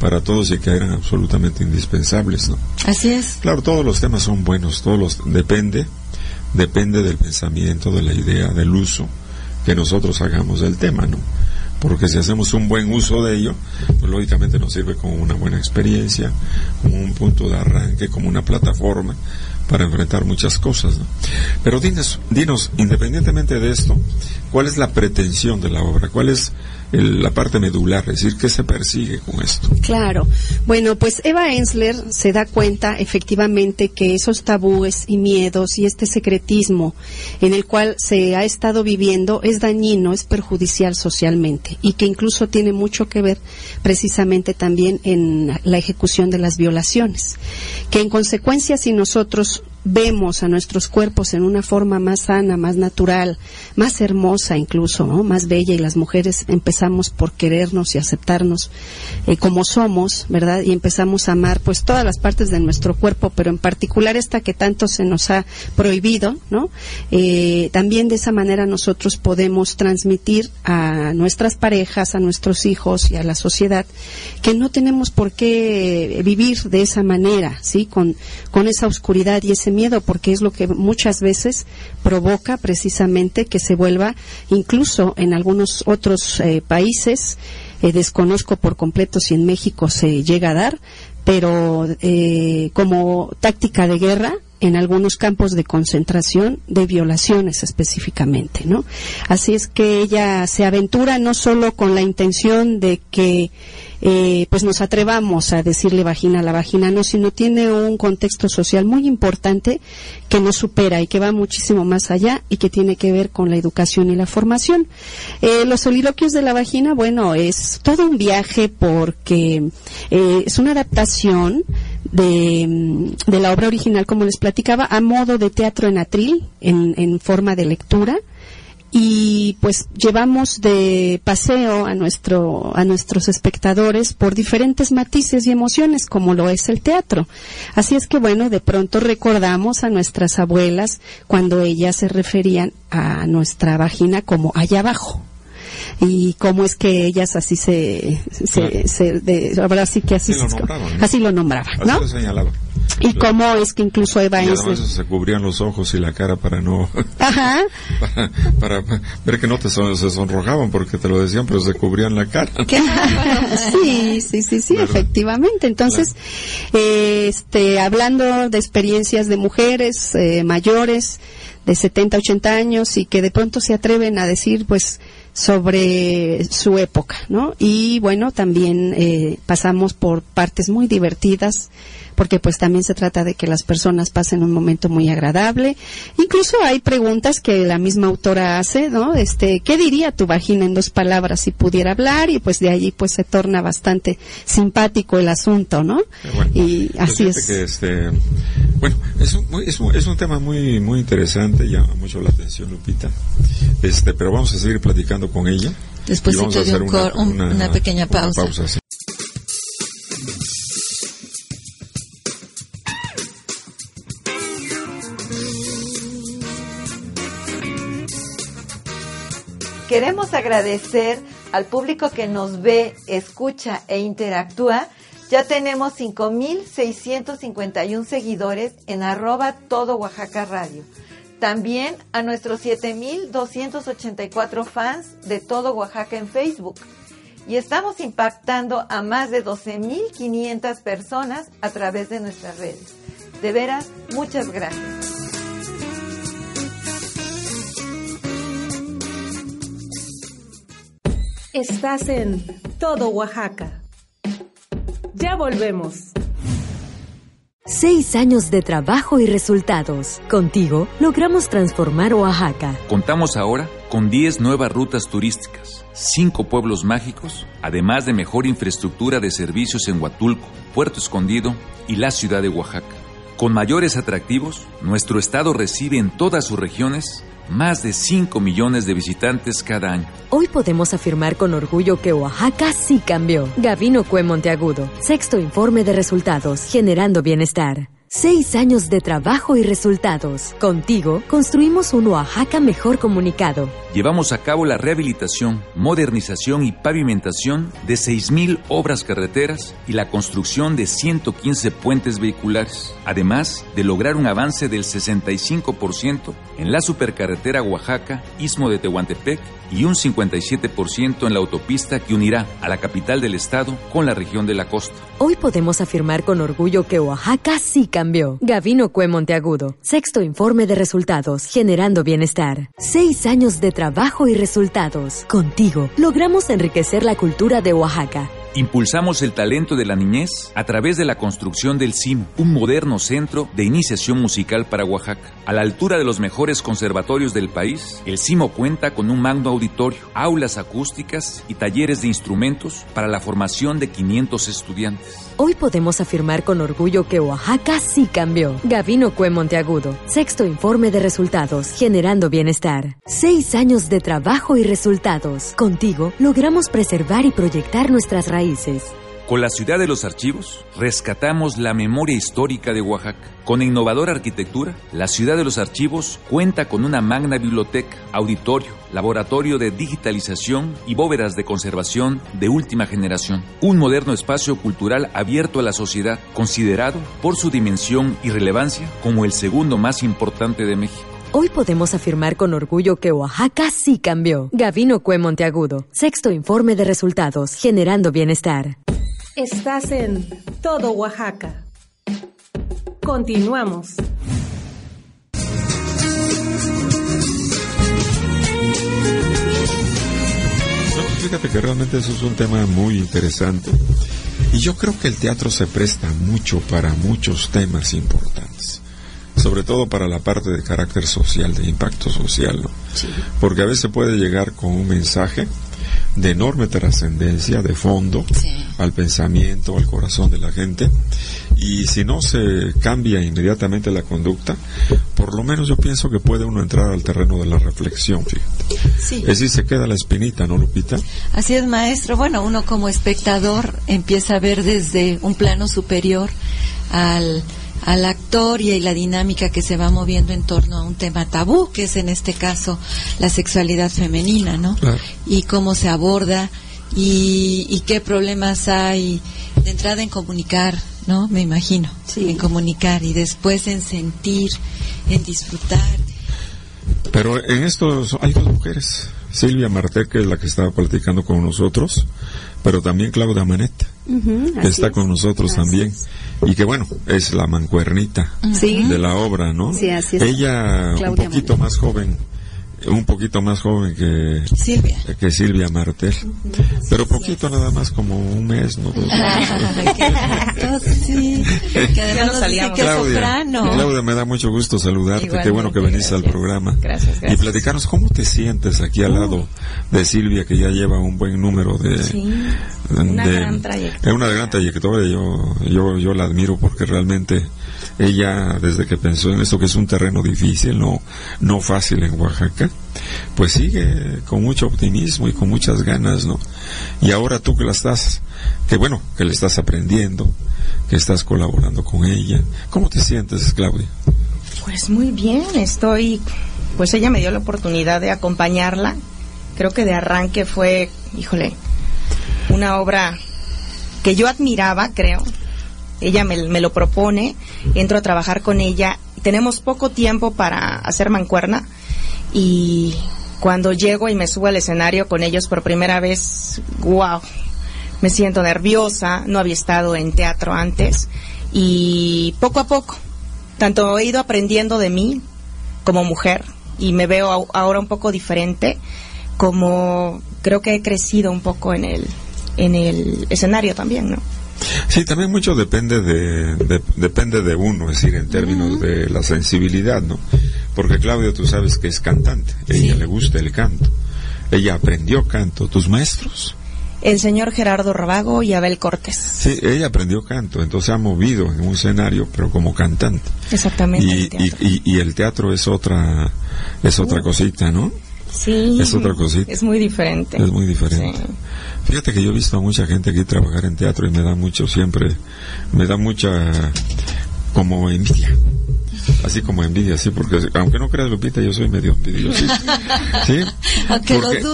para todos y que eran absolutamente indispensables, ¿no? Así es. Claro, todos los temas son buenos, todos los depende depende del pensamiento, de la idea, del uso que nosotros hagamos del tema, ¿no? Porque si hacemos un buen uso de ello, pues lógicamente nos sirve como una buena experiencia, como un punto de arranque, como una plataforma para enfrentar muchas cosas. ¿no? Pero dinos, dinos, independientemente de esto, ¿cuál es la pretensión de la obra? ¿Cuál es la parte medular, es decir, ¿qué se persigue con esto? Claro. Bueno, pues Eva Ensler se da cuenta efectivamente que esos tabúes y miedos y este secretismo en el cual se ha estado viviendo es dañino, es perjudicial socialmente y que incluso tiene mucho que ver precisamente también en la ejecución de las violaciones. Que en consecuencia si nosotros vemos a nuestros cuerpos en una forma más sana, más natural, más hermosa incluso, más bella y las mujeres empezamos por querernos y aceptarnos eh, como somos, ¿verdad? Y empezamos a amar pues todas las partes de nuestro cuerpo, pero en particular esta que tanto se nos ha prohibido, ¿no? Eh, también de esa manera nosotros podemos transmitir a nuestras parejas, a nuestros hijos y a la sociedad que no tenemos por qué vivir de esa manera, ¿sí? Con, con esa oscuridad y ese miedo porque es lo que muchas veces provoca precisamente que se vuelva, incluso en algunos otros eh, países, eh, desconozco por completo si en México se llega a dar, pero eh, como táctica de guerra en algunos campos de concentración de violaciones específicamente, ¿no? Así es que ella se aventura no solo con la intención de que eh, pues nos atrevamos a decirle vagina a la vagina, no, sino tiene un contexto social muy importante que nos supera y que va muchísimo más allá y que tiene que ver con la educación y la formación. Eh, los soliloquios de la vagina, bueno, es todo un viaje porque eh, es una adaptación de, de, la obra original, como les platicaba, a modo de teatro en atril, en, en forma de lectura y pues llevamos de paseo a nuestro a nuestros espectadores por diferentes matices y emociones como lo es el teatro. Así es que bueno, de pronto recordamos a nuestras abuelas cuando ellas se referían a nuestra vagina como allá abajo y cómo es que ellas así se, se, de, ahora sí que así, lo nombraban, así lo nombraban, ¿no? Y cómo es que incluso Eva y se cubrían los ojos y la cara para no <laughs> para, ver que no te se sonrojaban porque te lo decían pero se cubrían la cara. <laughs> Sí sí sí sí efectivamente. Entonces este hablando de experiencias de mujeres eh, mayores de 70 80 años y que de pronto se atreven a decir pues sobre su época, ¿no? Y bueno, también eh, pasamos por partes muy divertidas porque pues también se trata de que las personas pasen un momento muy agradable. Incluso hay preguntas que la misma autora hace, ¿no? Este, ¿qué diría tu vagina en dos palabras si pudiera hablar? Y pues de allí pues se torna bastante simpático el asunto, ¿no? y así es. este, bueno, es un, es, un, es un tema muy muy interesante, llama mucho la atención, Lupita. Este, pero vamos a seguir platicando con ella. Después de un una, pequeña pausa. Queremos agradecer al público que nos ve, escucha e interactúa. Ya tenemos 5.651 seguidores en arroba todo Oaxaca Radio. También a nuestros 7.284 fans de todo Oaxaca en Facebook. Y estamos impactando a más de 12.500 personas a través de nuestras redes. De veras, muchas gracias. Estás en Todo Oaxaca. Ya volvemos. Seis años de trabajo y resultados. Contigo logramos transformar Oaxaca. Contamos ahora con 10 nuevas rutas turísticas, 5 pueblos mágicos, además de mejor infraestructura de servicios en Huatulco, Puerto Escondido y la ciudad de Oaxaca. Con mayores atractivos, nuestro estado recibe en todas sus regiones más de 5 millones de visitantes cada año. Hoy podemos afirmar con orgullo que Oaxaca sí cambió. Gavino Cue Monteagudo, sexto informe de resultados, generando bienestar. Seis años de trabajo y resultados. Contigo construimos un Oaxaca mejor comunicado. Llevamos a cabo la rehabilitación, modernización y pavimentación de 6.000 obras carreteras y la construcción de 115 puentes vehiculares, además de lograr un avance del 65% en la supercarretera Oaxaca, Istmo de Tehuantepec y un 57% en la autopista que unirá a la capital del estado con la región de la costa. Hoy podemos afirmar con orgullo que Oaxaca sí cambió cambió. Gavino Cue Monteagudo. Sexto informe de resultados, generando bienestar. Seis años de trabajo y resultados. Contigo, logramos enriquecer la cultura de Oaxaca. Impulsamos el talento de la niñez a través de la construcción del CIM, un moderno centro de iniciación musical para Oaxaca. A la altura de los mejores conservatorios del país, el CIMO cuenta con un magno auditorio, aulas acústicas y talleres de instrumentos para la formación de 500 estudiantes. Hoy podemos afirmar con orgullo que Oaxaca sí cambió. Gavino Cue Monteagudo. Sexto informe de resultados, generando bienestar. Seis años de trabajo y resultados. Contigo logramos preservar y proyectar nuestras raíces. Con la ciudad de los archivos, rescatamos la memoria histórica de Oaxaca. Con innovadora arquitectura, la ciudad de los archivos cuenta con una magna biblioteca, auditorio, laboratorio de digitalización y bóvedas de conservación de última generación. Un moderno espacio cultural abierto a la sociedad, considerado por su dimensión y relevancia como el segundo más importante de México. Hoy podemos afirmar con orgullo que Oaxaca sí cambió. Gavino Cue Monteagudo. Sexto informe de resultados, generando bienestar. Estás en Todo Oaxaca. Continuamos. fíjate que realmente eso es un tema muy interesante. Y yo creo que el teatro se presta mucho para muchos temas importantes. Sobre todo para la parte de carácter social, de impacto social, ¿no? Porque a veces puede llegar con un mensaje de enorme trascendencia, de fondo, al pensamiento, al corazón de la gente. Y si no se cambia inmediatamente la conducta, por lo menos yo pienso que puede uno entrar al terreno de la reflexión, fíjate. Sí. Es decir, se queda la espinita, ¿no, Lupita? Así es, maestro. Bueno, uno como espectador empieza a ver desde un plano superior al al actor y la dinámica que se va moviendo en torno a un tema tabú, que es en este caso la sexualidad femenina, ¿no? Y cómo se aborda y, y, qué problemas hay de entrada en comunicar, ¿no? Me imagino, sí. en comunicar y después en sentir, en disfrutar. Pero en esto hay dos mujeres. Silvia Martel, que es la que estaba platicando con nosotros, pero también Claudia Manetta, uh -huh, está es. con nosotros así también. Es. Y que bueno, es la mancuernita sí. de la obra, ¿no? Sí, así es. Ella, Claudia un poquito más joven, un poquito más joven que Silvia, que Silvia Martel, pero poquito nada más como un mes, no dos <laughs> sí, que además nos dice que Claudia. Claudia, me da mucho gusto saludarte, Igualmente, qué bueno que veniste al programa. Gracias, gracias. y platicarnos cómo te sientes aquí al lado de Silvia que ya lleva un buen número de, sí, de una gran trayectoria, una gran trayectoria, yo yo yo la admiro porque realmente ella desde que pensó en esto que es un terreno difícil, no no fácil en Oaxaca, pues sigue con mucho optimismo y con muchas ganas, ¿no? Y ahora tú que la estás, que bueno, que le estás aprendiendo, que estás colaborando con ella, ¿cómo te sientes, Claudia? Pues muy bien, estoy, pues ella me dio la oportunidad de acompañarla, creo que de arranque fue, híjole, una obra que yo admiraba, creo, ella me, me, lo propone, entro a trabajar con ella, tenemos poco tiempo para hacer mancuerna y cuando llego y me subo al escenario con ellos por primera vez, wow, me siento nerviosa, no había estado en teatro antes y poco a poco, tanto he ido aprendiendo de mí como mujer y me veo ahora un poco diferente, como creo que he crecido un poco en el, en el escenario también, ¿no? Sí, también mucho depende de, de, depende de uno, es decir, en términos uh -huh. de la sensibilidad, ¿no? Porque Claudia, tú sabes que es cantante, ella le gusta el canto, ella aprendió canto, tus maestros. El señor Gerardo Rabago y Abel Cortés. Sí, ella aprendió canto, entonces ha movido en un escenario, pero como cantante. Exactamente. Y, el y, y, y el teatro es otra, es otra uh. cosita, ¿no? Sí. Es otra cosita. Es muy diferente. Es muy diferente. Sí. Fíjate que yo he visto a mucha gente aquí trabajar en teatro y me da mucho siempre, me da mucha como envidia. Así como envidia, sí, porque aunque no creas Lupita, yo soy medio envidioso. <laughs> ¿Sí?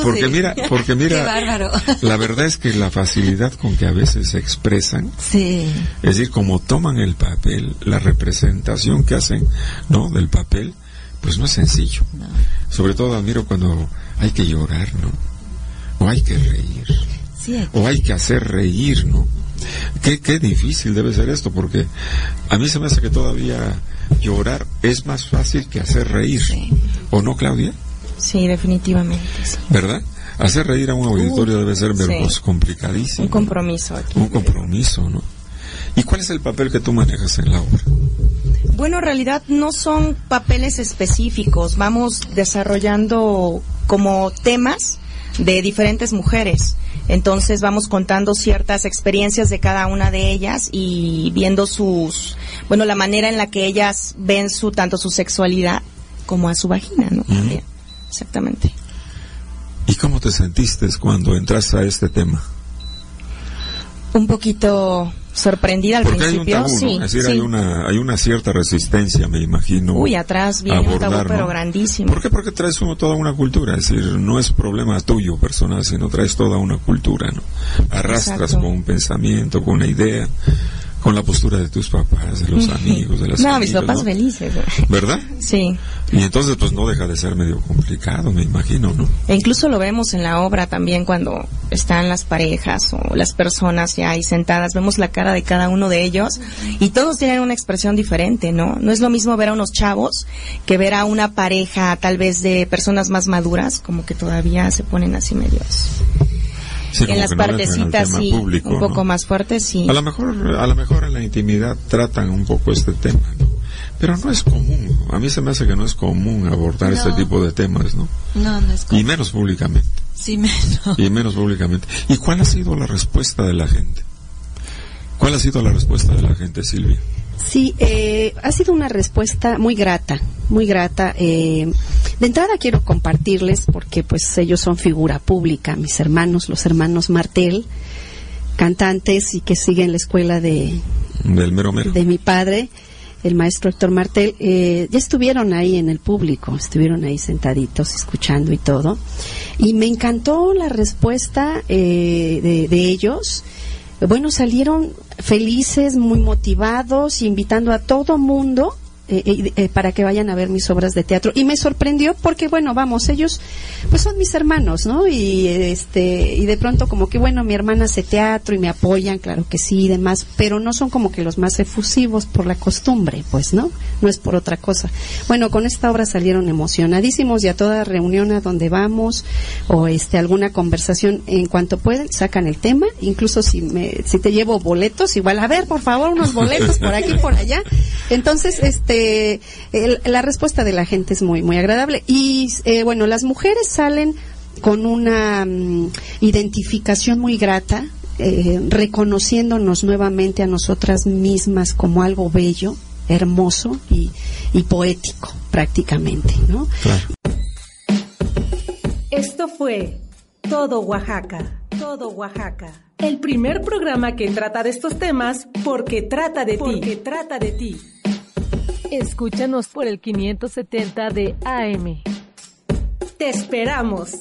Porque, mira, porque mira, la verdad es que la facilidad con que a veces se expresan, sí. es decir, como toman el papel, la representación que hacen, ¿no? Del papel, pues no es sencillo. No. Sobre todo admiro cuando hay que llorar, ¿no? O hay que reír. Sí, hay o hay que hacer reír, ¿no? Qué, qué difícil debe ser esto, porque a mí se me hace que todavía llorar es más fácil que hacer reír. ¿O no, Claudia? Sí, definitivamente. ¿Verdad? Hacer reír a un auditorio debe ser complicadísimo. Un compromiso. Un compromiso, ¿no? ¿Y cuál es el papel que tú manejas en la obra? Bueno, en realidad no son papeles específicos. Vamos desarrollando como temas de diferentes mujeres. Entonces vamos contando ciertas experiencias de cada una de ellas y viendo sus, bueno, la manera en la que ellas ven su, tanto su sexualidad como a su vagina, ¿no? Exactamente. ¿Y cómo te sentiste cuando entraste a este tema? Un poquito sorprendida al principio. sí, es decir, hay una hay una cierta resistencia, me imagino. Uy, atrás viene un tabú pero grandísimo. ¿Por qué? Porque traes toda una cultura, es decir, no es problema tuyo personal, sino traes toda una cultura, ¿no? Arrastras con un pensamiento, con una idea con la postura de tus papás, de los <laughs> amigos, de las No, mis papás felices. ¿Verdad? Sí. Y entonces pues no deja de ser medio complicado, me imagino, ¿no? E incluso lo vemos en la obra también cuando están las parejas o las personas ya ahí sentadas, vemos la cara de cada uno de ellos y todos tienen una expresión diferente, ¿no? No es lo mismo ver a unos chavos que ver a una pareja tal vez de personas más maduras, como que todavía se ponen así medios en las partecitas sí, un poco más fuertes sí. A lo mejor, a lo mejor en la intimidad tratan un poco este tema, ¿no? Pero no es común. A mí se me hace que no es común abordar este tipo de temas, ¿no? No, no es común. Y menos públicamente. Sí, menos. Y menos públicamente. ¿Y cuál ha sido la respuesta de la gente? ¿Cuál ha sido la respuesta de la gente, Silvia? Sí, eh, ha sido una respuesta muy grata, muy grata. Eh, de entrada quiero compartirles, porque pues ellos son figura pública, mis hermanos, los hermanos Martel, cantantes y que siguen la escuela de, Del mero mero. de mi padre, el maestro Héctor Martel, eh, ya estuvieron ahí en el público, estuvieron ahí sentaditos escuchando y todo. Y me encantó la respuesta de, de ellos bueno, salieron felices, muy motivados, invitando a todo mundo eh, eh, eh, para que vayan a ver mis obras de teatro. Y me sorprendió porque, bueno, vamos, ellos pues son mis hermanos, ¿no? Y, este, y de pronto como que, bueno, mi hermana hace teatro y me apoyan, claro que sí y demás, pero no son como que los más efusivos por la costumbre, pues, ¿no? No es por otra cosa. Bueno, con esta obra salieron emocionadísimos y a toda reunión a donde vamos o este alguna conversación en cuanto pueden sacan el tema, incluso si me si te llevo boletos, igual a ver, por favor, unos boletos por aquí por allá. Entonces, este la respuesta de la gente es muy, muy agradable. Y eh, bueno, las mujeres salen con una mm, identificación muy grata, eh, reconociéndonos nuevamente a nosotras mismas como algo bello, hermoso y, poético prácticamente, ¿no? Esto fue Todo Oaxaca, Todo Oaxaca. El primer programa que trata de estos temas porque trata de ti. Porque trata de ti. Escúchanos por el 570 de AM. Te esperamos.